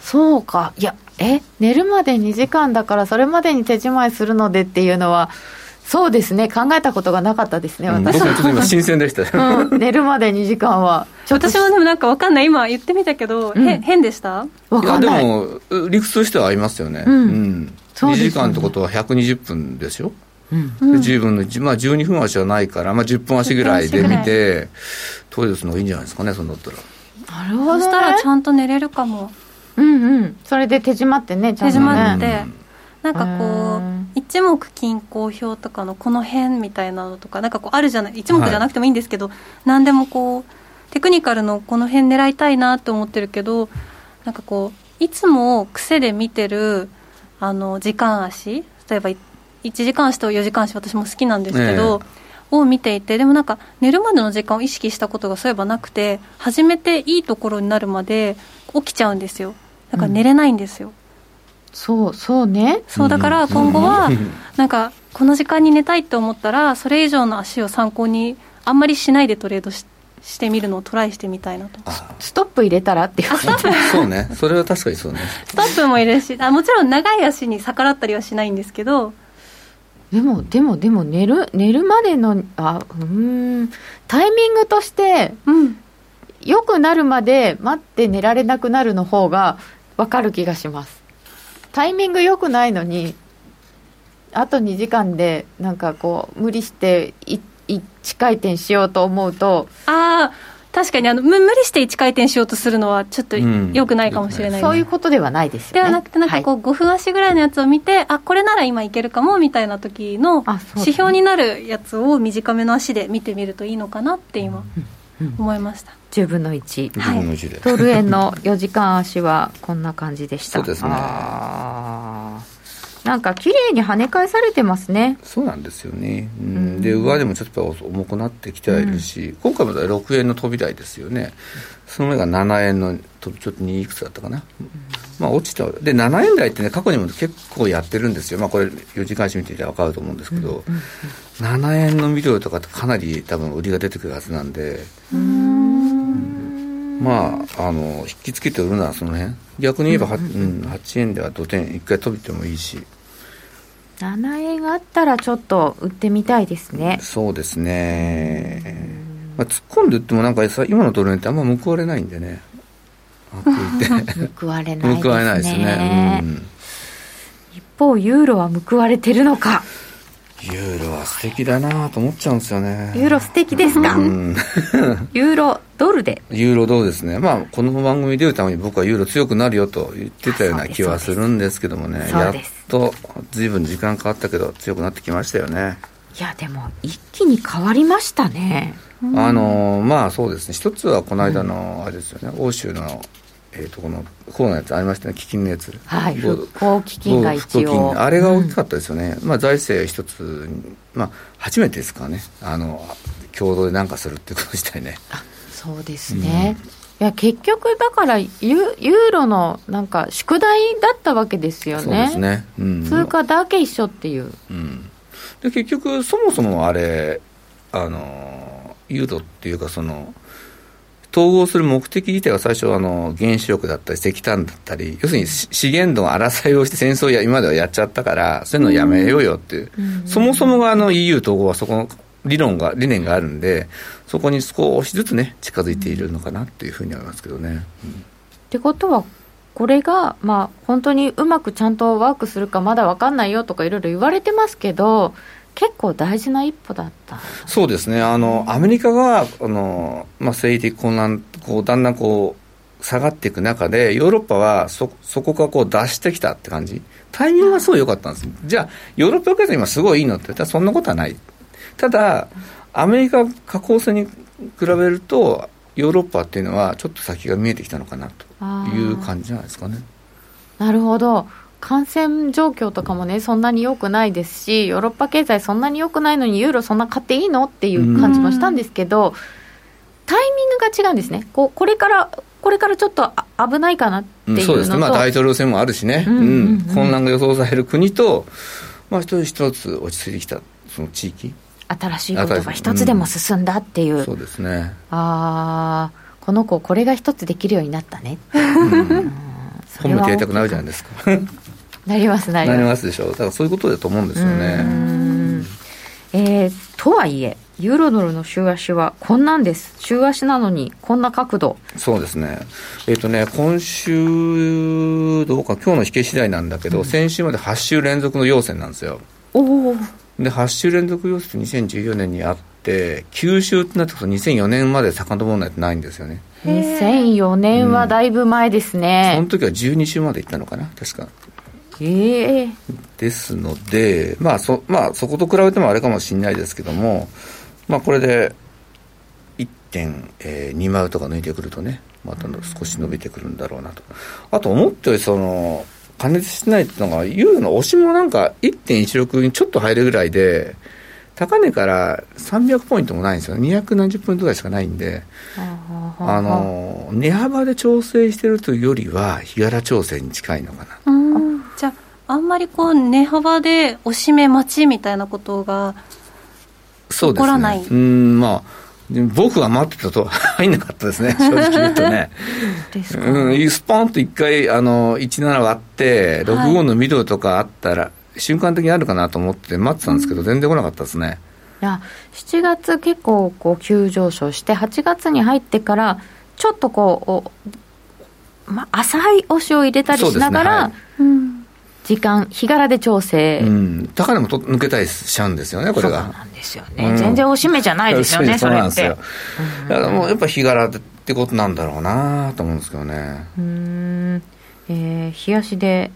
そうか。いやえ？寝るまで2時間だからそれまでに手仕まいするのでっていうのはそうですね。考えたことがなかったですね、私は、うん、僕もちょっと今新鮮でした、うん、寝るまで2時間は。私もでもなんか分かんない。今言ってみたけど、うん、変でした？分かんない。でも理屈としては合いますよね。うん、うん、2時間ってことは120分ですよ。うん、で10分の1、まあ、12分足はないから、まあ、10分足ぐらいで見てトイレするのがいいんじゃないですかねそんだったら。なるほど、ね、そしたらちゃんと寝れるかも。うんうん。それで手締まってねちゃんとね。手締まって、なんかこう一目均衡表とかのこの辺みたいなのとかなんかこうあるじゃない一目じゃなくてもいいんですけど、はい、何でもこうテクニカルのこの辺狙いたいなって思ってるけどなんかこういつも癖で見てるあの時間足例えば1時間足と4時間足私も好きなんですけど、を見ていてでもなんか寝るまでの時間を意識したことがそういえばなくて始めていいところになるまで起きちゃうんですよ。だから寝れないんですよ、うんそうそうね。そうだから今後はなんかこの時間に寝たいって思ったらそれ以上の足を参考にあんまりしないでトレードししてみるのをトライしてみたいなと。ストップ入れたらっていう。そうね。それは確かにそうね。ストップも入れるしあもちろん長い足に逆らったりはしないんですけど。でもでもでも寝る寝るまでのあうん。タイミングとして、うん、良くなるまで待って寝られなくなるの方が分かる気がしますタイミング良くないのにあと2時間でなんかこう無理して1回転しようと思うとああ確かにあの無理して1回転しようとするのはちょっとよくないかもしれない、うん、そういうことではないですよね。ではなくてなんかこう5分足ぐらいのやつを見て、はい、あこれなら今いけるかもみたいな時の指標になるやつを短めの足で見てみるといいのかなって今思いました、10分の1、10分の1で、ドル円の4時間足はこんな感じでした。そうですね。なんか綺麗に跳ね返されてますね。そうなんですよね、うん、で上でもちょっと重くなってきてはいるし、うん、今回まだ6円の飛び台ですよねその目が7円のちょっと2いくつだったかな、うん、まあ落ちた。で7円台ってね過去にも結構やってるんですよ。まあこれ4時間足見ていたら分かると思うんですけど、うんうんうん、7円のミドルとかってかなり多分売りが出てくるはずなんで。まああの引きつけて売るのはその辺。逆に言えば 8,、うん、8円では土点1回飛びてもいいし。7円あったらちょっと売ってみたいですね。そうですね、まあ、突っ込んで売ってもなんかさ今のドル円ってあんま報われないんでね。報われないですね。報われないですね、うん、一方ユーロは報われてるのか。ユーロは素敵だなと思っちゃうんですよね。ユーロ素敵ですか、うん、ユーロドルで。ユーロドルですね。まあこの番組出るために僕はユーロ強くなるよと言ってたような気はするんですけどもね。やっと随分時間かかったけど強くなってきましたよね。いやでも一気に変わりましたねあのまあそうですね。一つはこの間のあれですよね、欧州のえー、とこのコロナのやつありましたね、基金のやつ、はい、復興基金が一応、あれが大きかったですよね、うん、まあ、財政一つ、まあ、初めてですからね、あの共同で何かするっていうこと自体ね。そうですね、うん、いや結局、だからユユーロのなんか宿題だったわけですよね、そうですね、うん、通貨だけ一緒っていう。うん、で結局、そもそもあれ、あのユーロっていうか、その、統合する目的自体は最初あの原子力だったり石炭だったり要するに資源の争いをして戦争や今まではやっちゃったからそういうのやめようよっていう、うん、そもそもがあの EU 統合はそこの理論が理念があるんでそこに少しずつね近づいているのかなっていうふうに思いますけどね。うん、ってことはこれが、まあ、本当にうまくちゃんとワークするかまだ分かんないよとかいろいろ言われてますけど結構大事な一歩だった。そうですね、あのアメリカがあの、まあ、政治的混乱、こうだんだんこう下がっていく中で、ヨーロッパはそそこからこう脱してきたって感じ、タイミングがすごい良かったんです、じゃあ、ヨーロッパ経済今、すごいいいのって言ったら、そんなことはない、ただ、アメリカ下降線に比べると、ヨーロッパっていうのは、ちょっと先が見えてきたのかなという感じじゃないですかね。なるほど感染状況とかもね、そんなに良くないですし、ヨーロッパ経済そんなに良くないのに、ユーロそんな買っていいのっていう感じもしたんですけど、タイミングが違うんですね。こうこれからこれからちょっと危ないかなっていうそうですね、まあ、大統領選もあるしね、混乱が予想される国と、まあ、一つ一つ落ち着いてきた、その地域。新しいことが一つでも進んだっていう、うん、そうですね。ああこの子これが一つできるようになったね、うん、本もやりたくなるじゃないですかなりますなります。でしょう。だからそういうことだと思うんですよね。えー、とはいえユーロドルの週足はこんなんです。週足なのにこんな角度。そうですね。えっ、ー、とね今週どうか今日の引け次第なんだけど、うん、先週まで8週連続の陽線なんですよ。おおで8週連続陽線って2014年にあって9週ってなってくると2004年まで遡らないとないんですよね。2004年はだいぶ前ですね、うん、その時は12週までいったのかな確かええー、ですので、まあそまあ、そこと比べてもあれかもしれないですけども、まあ、これで1.2枚とか抜いてくるとね、また少し伸びてくるんだろうなと。あと、思ったよりその、加熱してないっていうのが、ユーロの押しもなんか1.16にちょっと入るぐらいで、高値から300ポイントもないんですよ、200何十ポイントぐらいしかないんで、あの値幅で調整してるというよりは、日柄調整に近いのかな。あ、あんまりこう値幅で押し目待ちみたいなことが起こらない。う、ね、んまあ僕は待ってたと 入んなかったですね、正直言うとね。うん、スポンと一回、あの、17割って、65のミドルとかあったら、はい、瞬間的にあるかなと思って待ってたんですけど、うん、全然来なかったですね。いや、7月結構こう急上昇して、8月に入ってから、ちょっとこう、まあ、浅い押しを入れたりしながら、ねはい、時間、日柄で調整、うん、高値もと抜けたりしちゃうんですよね、これが。そうなんですよね、うん、全然押し目じゃないですよね、それって。だからもうやっぱ日柄ってことなんだろうなと思うんですけどね。うん、えー、冷やしで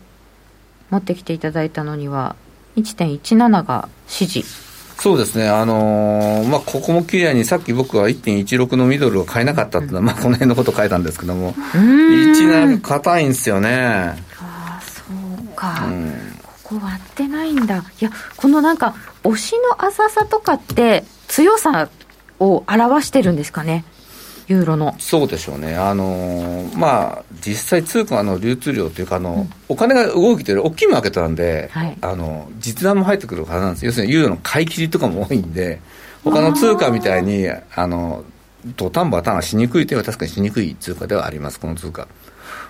持ってきていただいたのには、1.17が指示。そうですね、あのー、まあ、ここも綺麗に、さっき僕は1.16のミドルを買えなかったっていうのは、まあ、この辺のこと書いたんですけども、17硬いんですよね。か、うん、ここ割ってないんだ。いや、このなんか、押しの浅さとかって、強さを表してるんですかね。ユーロの。そうでしょうね、あのー、まあ、実際、通貨の流通量というかあの、うん、お金が動いてる大きいマーケットなんで、はい、あの実弾も入ってくるはずなんです、要するにユーロの買い切りとかも多いんで、他の通貨みたいに、あの土壇場ターンしにくいというのは確かにしにくい通貨ではあります、この通貨。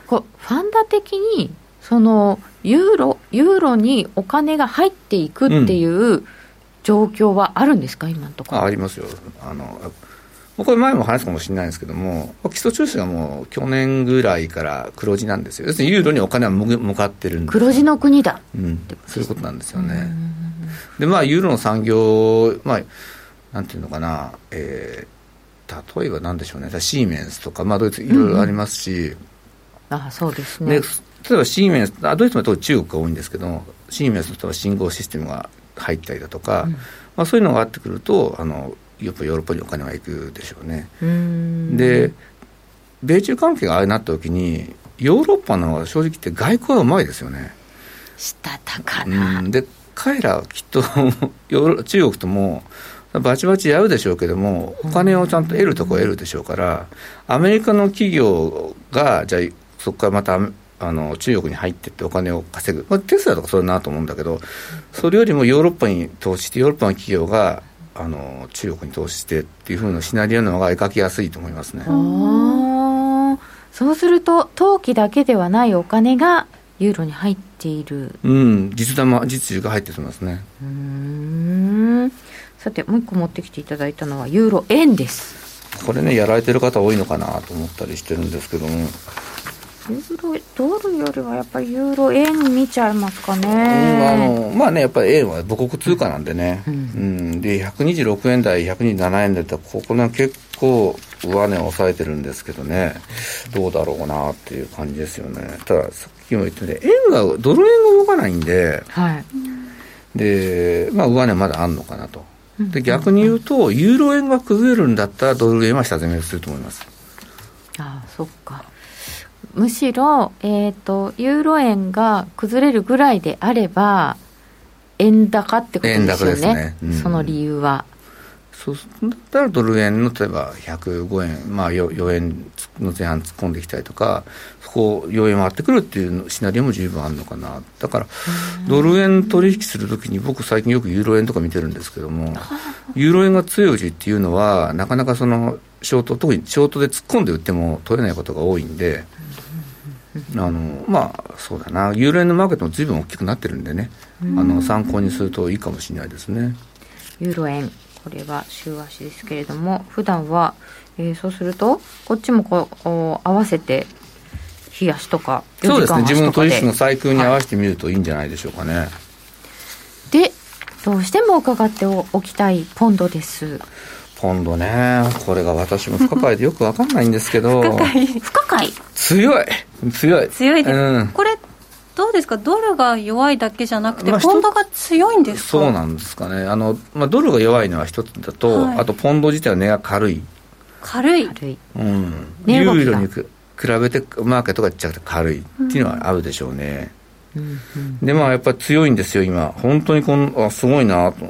こファンダ的にそのユーロユーロにお金が入っていくっていう状況はあるんですか、今のところあありますよあのこれ前も話すかもしれないんですけども、基礎調子がもう去年ぐらいから黒字なんですよ。要するにユーロにお金は向かってるんで黒字の国だ。うん。そういうことなんですよね。で、まあ、ユーロの産業、まあ、なんていうのかな、えー、例えばなんでしょうね、シーメンスとか、まあ、ドイツいろいろありますし、うん、あそうですね。例えばシーメンス、あドイツも中国が多いんですけどシーメンスとは信号システムが入ったりだとか、うん、まあ、そういうのがあってくると、あの、やっぱヨーロッパにお金は行くでしょうね。で米中関係がああなった時にヨーロッパの正直言って外交はうまいですよね。したたかな。で彼らはきっと 中国ともバチバチやるでしょうけどもお金をちゃんと得るところ得るでしょうからアメリカの企業がじゃあそこからまたあの中国に入ってってお金を稼ぐ、まあ、テスラとかそうだなと思うんだけどそれよりもヨーロッパに投資してヨーロッパの企業があの中国に投資してっていうふうなシナリオの方が描きやすいと思いますね。そうすると投機だけではないお金がユーロに入っている。うん。実弾実需が入ってきますね。うん。さてもう一個持ってきていただいたのはユーロ円です。これねやられてる方多いのかなと思ったりしてるんですけどもユーロドルよりはやっぱりユーロ円見ちゃいますかね、うん、あのまあねやっぱり円は母国通貨なんでね、うん、うん、で126円台127円台ってここね結構上値を抑えてるんですけどね。どうだろうなっていう感じですよね。たださっきも言ったように円がドル円が動かないんで、はい、でまあ上値まだあんのかなと。で逆に言うと、ユーロ円が崩れるんだったらドル円は下攻めすると思います。ああそっかむしろ、えーと、ユーロ円が崩れるぐらいであれば円高ってことですよね、ね。うん、その理由は。そうだったらドル円の例えば105円、まあ、4円の前半突っ込んできたりとかそこを4円回ってくるっていうシナリオも十分あるのかな。だからドル円取引するときに僕最近よくユーロ円とか見てるんですけどもユーロ円が強いうちっていうのはなかなかそのショート特にショートで突っ込んで売っても取れないことが多いんで。あのまあそうだな。ユーロ円のマーケットもずいぶん大きくなってるんでね。あの参考にするといいかもしれないですね。ユーロ円。これは週足ですけれども普段は、えー、そうするとこっちもこう合わせて日足とかそうですね。自分の取引の細空に合わせてみるといいんじゃないでしょうかね、はい、でどうしても伺っておきたいポンドですポンドね。これが私も不可解でよく分かんないんですけど。不可解？強い。強い。強いです、うん、これどうですか？ドルが弱いだけじゃなくて、ポンドが強いんですそうなんですかね。あの、まあ、ドルが弱いのは一つだと、はい、あとポンド自体は値が軽い。軽い、うん、ユーロに比べてマーケットがちっちゃくて軽いっていうのはあるでしょうね、うんうん、でまあやっぱり強いんですよ今。本当にこんあすごいなと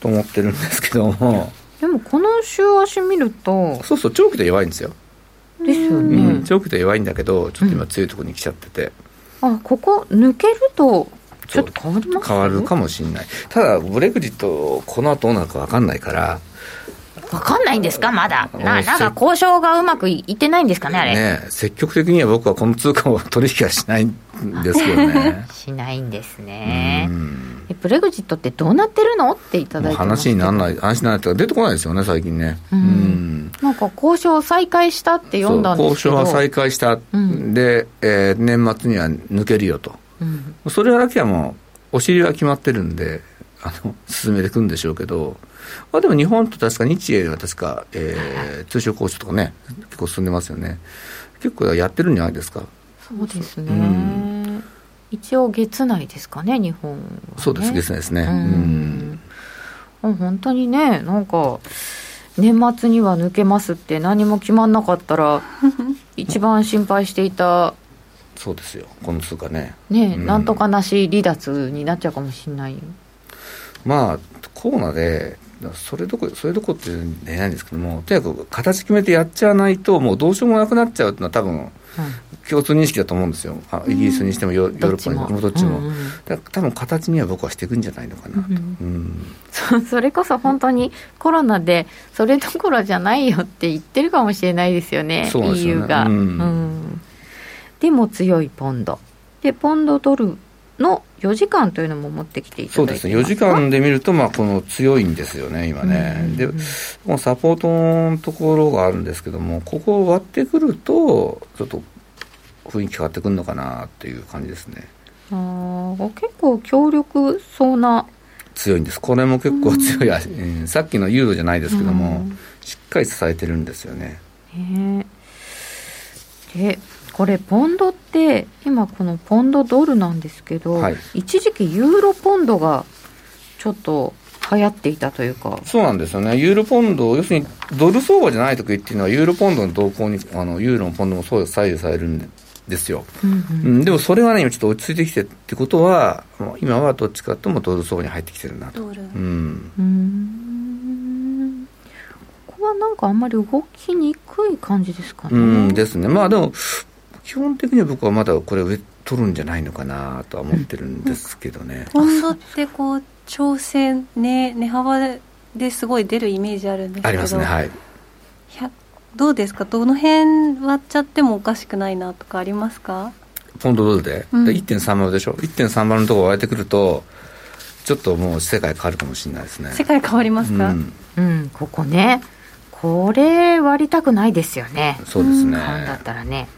と思ってるんですけどもでもこの週足見るとそうそう長期で弱いんですよ。ですよね、うん、長期で弱いんだけどちょっと今強いところに来ちゃってて、うん、あここ抜けるとちょっと変わります？変わるかもしれない。ただブレグジットこの後どうなるか分かんないから。分かんないんですか、まだ、ななんか交渉がうまくいってないんですかね、あれ。ね積極的には僕はこの通貨を取引はしないんですけどね。しないんですね。えブレグジットってどうなってるの？っていただいて話にならない、話にならないと出てこないですよね、最近ね。うん、なんか交渉再開したって読んだんですけど。交渉は再開した、うん、で、えー、年末には抜けるよと、うん、それだけはもう、お尻は決まってるんで、あの進めていくんでしょうけど、まあ、でも日本と確か日英は確か、えー、通商交渉とかね、結構進んでますよね。結構やってるんじゃないですか。そうですね。うん、一応月内ですかね、日本、ね、そうです、月内ですね。うん。うん、本当にね、なんか。年末には抜けますって何も決まんなかったら 一番心配していたそうですよこの通貨ねね、うん、なんとかなし離脱になっちゃうかもしれないまあコロナでそれどこそれどこって言えないんですけどもとにかく形決めてやっちゃわないともうどうしようもなくなっちゃうっていうのは多分、共通認識だと思うんですよ。あイギリスにしてもヨーロッパにもどっちも、うんうん、多分形には僕はしていくんじゃないのかな。と、うん、そ それこそ本当にコロナでそれどころじゃないよって言ってるかもしれないですよねそうですよね。EU が、うん、でも強いポンド。でポンドドルの4時間というのも持ってきていたそうですね、4時間で見ると、まあ、この強いんですよね、今ね、うんうんうん、で、このサポートのところがあるんですけども、ここを割ってくると、ちょっと雰囲気変わってくるのかなっていう感じですね。あ結構強力そうな。強いんです、これも結構強い、うん、さっきのユーロじゃないですけども、うん、しっかり支えてるんですよね。へでこれポンドって今このポンドドルなんですけど、はい、一時期ユーロポンドがちょっと流行っていたというか。そうなんですよね。ユーロポンド要するにドル相場じゃない時っていうのはユーロポンドの動向にあのユーロのポンドもそう左右されるんですよ、うんうん、でもそれがね今ちょっと落ち着いてきてってことは今はどっちかともドル相場に入ってきてるなと。ドル。うん。うん。ここはなんかあんまり動きにくい感じですかね。うんですね。まあでも基本的には僕はまだこれ上取るんじゃないのかなとは思ってるんですけどね。ポンドってこう調整ね値幅ですごい出るイメージあるんですけど。ありますねはい。どうですか？どの辺割っちゃってもおかしくないなとかありますか？ポンドドルで、うん、1.3倍でしょ？1.3倍のところ割れてくるとちょっともう世界変わるかもしれないですね。世界変わりますか、うん、うん、ここね。これ割りたくないですよね。そうですね。だったらね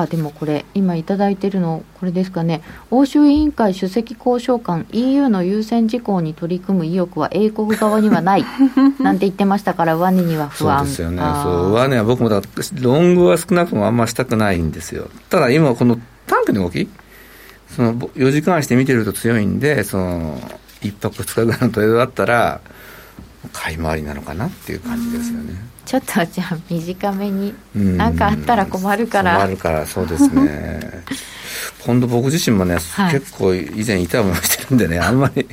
あでもこれ、今いただいてるの、これですかね、欧州委員会首席交渉官、EU の優先事項に取り組む意欲は英国側にはない なんて言ってましたから、上値には不安。そうですよね、そう上値は僕もだロングは少なくともあんましたくないんですよ、ただ今、この短期の動き、その4時間足で見てると強いんで、その1泊2日ぐらいのトレードだったら、買い回りなのかなっていう感じですよね。ちょっとじゃあ短めに。何かあったら困るから。困るからそうですね。今度僕自身もね、はい、結構以前痛い思いしてるんでねあんまり。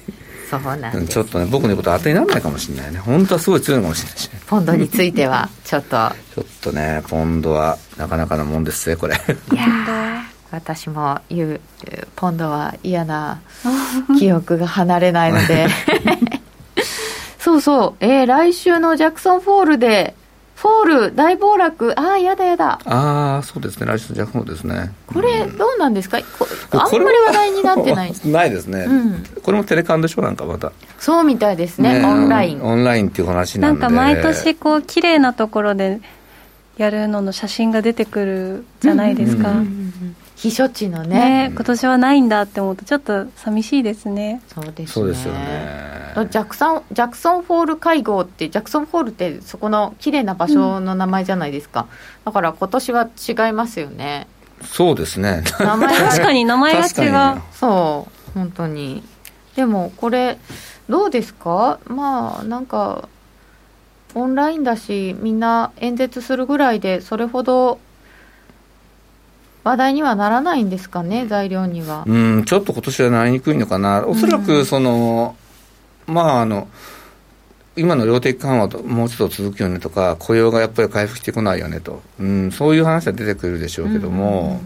そうなんちょっとね僕の言うこと当てにならないかもしれないね。本当はすごい強いかもしれないし、ポンドについては ちょっと。ちょっとねポンドはなかなかのもんですねこれ。いや私もユーロポンドは嫌な 記憶が離れないので。そうそう、えー、来週のジャクソンホールでフォール大暴落、ああ、やだやだ。ああ、そうですね、来週のジャクソンですね。これ、どうなんですか、あんまり話題になってない。ないですね、うん、これもテレカンでしょ、なんかまた。そうみたいですね、ねオンライン。オンラインっていう話なんで。なんか毎年、こう、綺麗なところでやるのの写真が出てくるじゃないですか。うんうんうんうん。避暑地のね、ね、今年はないんだって思うとちょっと寂しいですね。そうですね。そうですよねジャクソンジャクソンフォール会合ってジャクソンフォールってそこの綺麗な場所の名前じゃないですか、うん、だから今年は違いますよね。そうですね。名前確かに名前が違う。そう本当に。でもこれどうですか？まあなんかオンラインだしみんな演説するぐらいでそれほど話題にはならないんですかね、材料には。うん、ちょっと今年はなりにくいのかな、おそらくその、うん、まああの、今の量的緩和ともうちょっと続くよねとか、雇用がやっぱり回復してこないよねと、うん、そういう話は出てくるでしょうけども、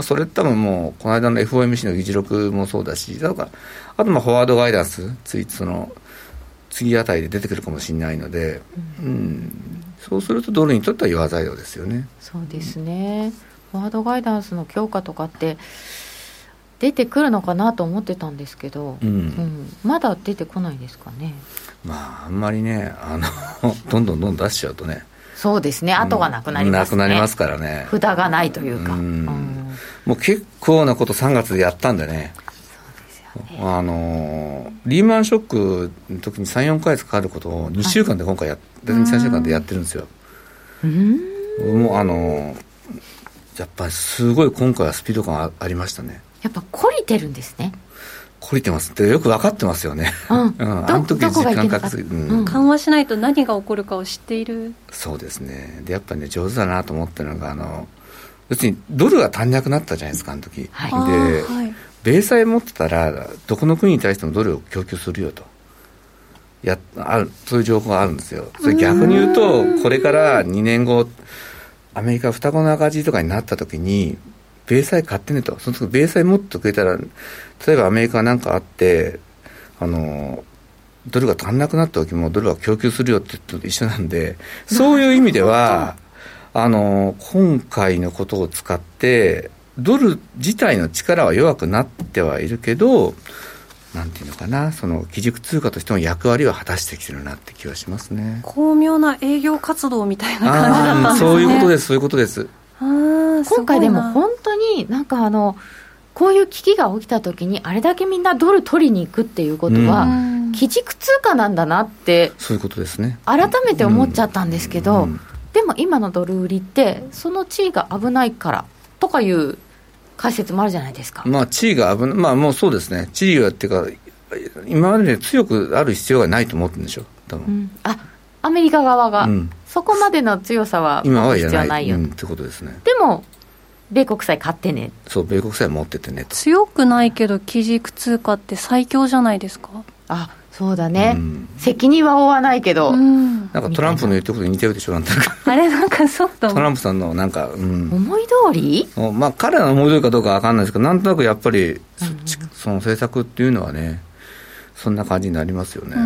それ多分もう、この間の FOMC の議事録もそうだし、だからあとまあフォワードガイダンス、ついその次あたりで出てくるかもしれないので、うん、うん、そうするとドルにとっては弱材料ですよね。そうですね、フォワードガイダンスの強化とかって出てくるのかなと思ってたんですけど、うん、うん、まだ出てこないですかね。まああんまりねあのどん どんどんどん出しちゃうとね。そうですね。後がなくなりますね、なくなりますからね。札がないというか、うん、もう結構なこと3月でやったんでね。あのリーマンショックの時に34か月かかることを2週間で今回やって23週間でやってるんですよ。もうあのやっぱりすごい今回はスピード感ありましたねやっぱ懲りてるんですね。懲りてます。ってよく分かってますよね、うん。うん、あの時時間かけうん、緩和しないと何が起こるかを知っている。そうですね。でやっぱね上手だなと思ってるのがあの要するにドルが足んなくなったじゃないですかあの時、はい、で、はい、米債持ってたらどこの国に対してもドルを供給するよと。やあるそういう情報があるんですよ。それ逆に言うとこれから2年後アメリカ双子の赤字とかになった時に米債買ってねと、その時米債持ってくれたら、例えばアメリカなんかあって、あの、ドルが足んなくなった時もドルは供給するよって言と一緒なんで、そういう意味では、あの、今回のことを使って、ドル自体の力は弱くなってはいるけど、なんていうのかな、その基軸通貨としての役割は果たしてきてるなって気はしますね。巧妙な営業活動みたいな感じだったんですね。そういうことです、そういうことです。今回でも本当になんかあのこういう危機が起きたときにあれだけみんなドル取りに行くっていうことは、うん、基軸通貨なんだなってそういうことですね。改めて思っちゃったんですけど、うん、でも今のドル売りってその地位が危ないからとかいう解説もあるじゃないですか。まあ地位が危ないまあもうそうですね。地位はっていうか今までで強くある必要がないと思ってるんでしょう多分、うん、あアメリカ側が、そこまでの強さは今は必要ないよ、うん、ってことですね。でも米国債買ってね。そう米国債持っててね。強くないけど基軸通貨って最強じゃないですか？あそうだね、うん、責任は負わないけど、うん、なんかトランプの言ってることに似てるでしょなん あれなんかちょっと。トランプさんのなんか、うん、思い通り？まあ彼らの思い通りかどうか分かんないですけどなんとなくやっぱり、うん、その政策っていうのはねそんな感じになりますよね、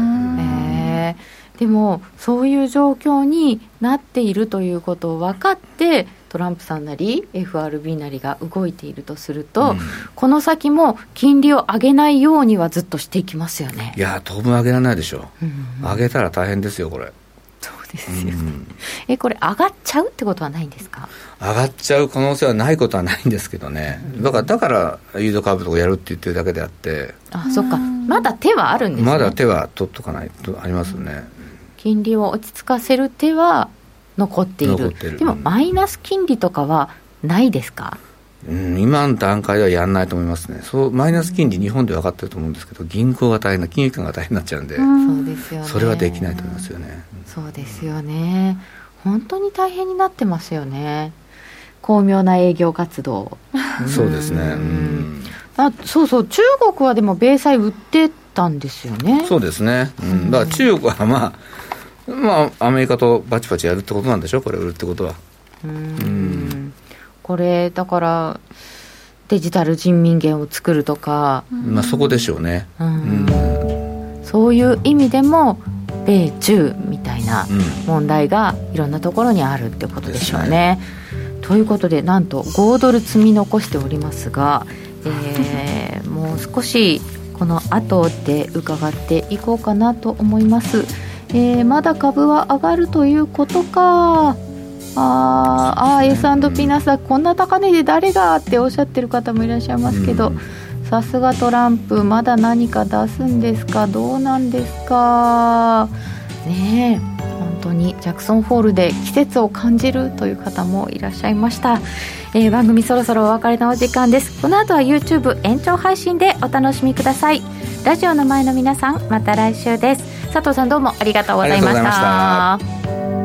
へえでもそういう状況になっているということを分かってトランプさんなり FRB なりが動いているとすると、うん、この先も金利を上げないようにはずっとしていきますよね。いや当分上げられないでしょう、うん、上げたら大変ですよこれ。そうですよね、うん、えこれ上がっちゃうってことはないんですか？上がっちゃう可能性はないことはないんですけどね、だからだからユード株とかやるって言ってるだけであって。あそっか。まだ手はあるんですね。まだ手は取っとかないとありますよね、金利を落ち着かせる手は残っている。でもマイナス金利とかはないですか、うん、今の段階ではやらないと思いますね。そうマイナス金利日本で分かってると思うんですけど銀行が大変な金融機関が大変になっちゃうんで、うん、そうですよね。それはできないと思いますよね、そうですよね。本当に大変になってますよね。巧妙な営業活動。そうですね、うん、あそうそう。中国はでも米債売ってたんですよね。そうですね、うん、だから中国はまあまあ、アメリカとバチバチやるってことなんでしょ、これ、売るってことは。うんこれ、だから、デジタル人民元を作るとか、まあ、そこでしょうね。うん、そういう意味でも、米中みたいな問題がいろんなところにあるってことでしょうね。ねということで、なんと5ドル積み残しておりますが、えー、もう少しこの後で伺っていこうかなと思います。えー、まだ株は上がるということか。ああ S&P ナスダックこんな高値で誰がっておっしゃってる方もいらっしゃいますけどさすがトランプまだ何か出すんですか？どうなんですか？ねえ本当に。ジャクソンホールで季節を感じるという方もいらっしゃいました、えー、番組そろそろお別れのお時間です。この後は YouTube 延長配信でお楽しみください。ラジオの前の皆さんまた来週です佐藤さんどうもありがとうございました。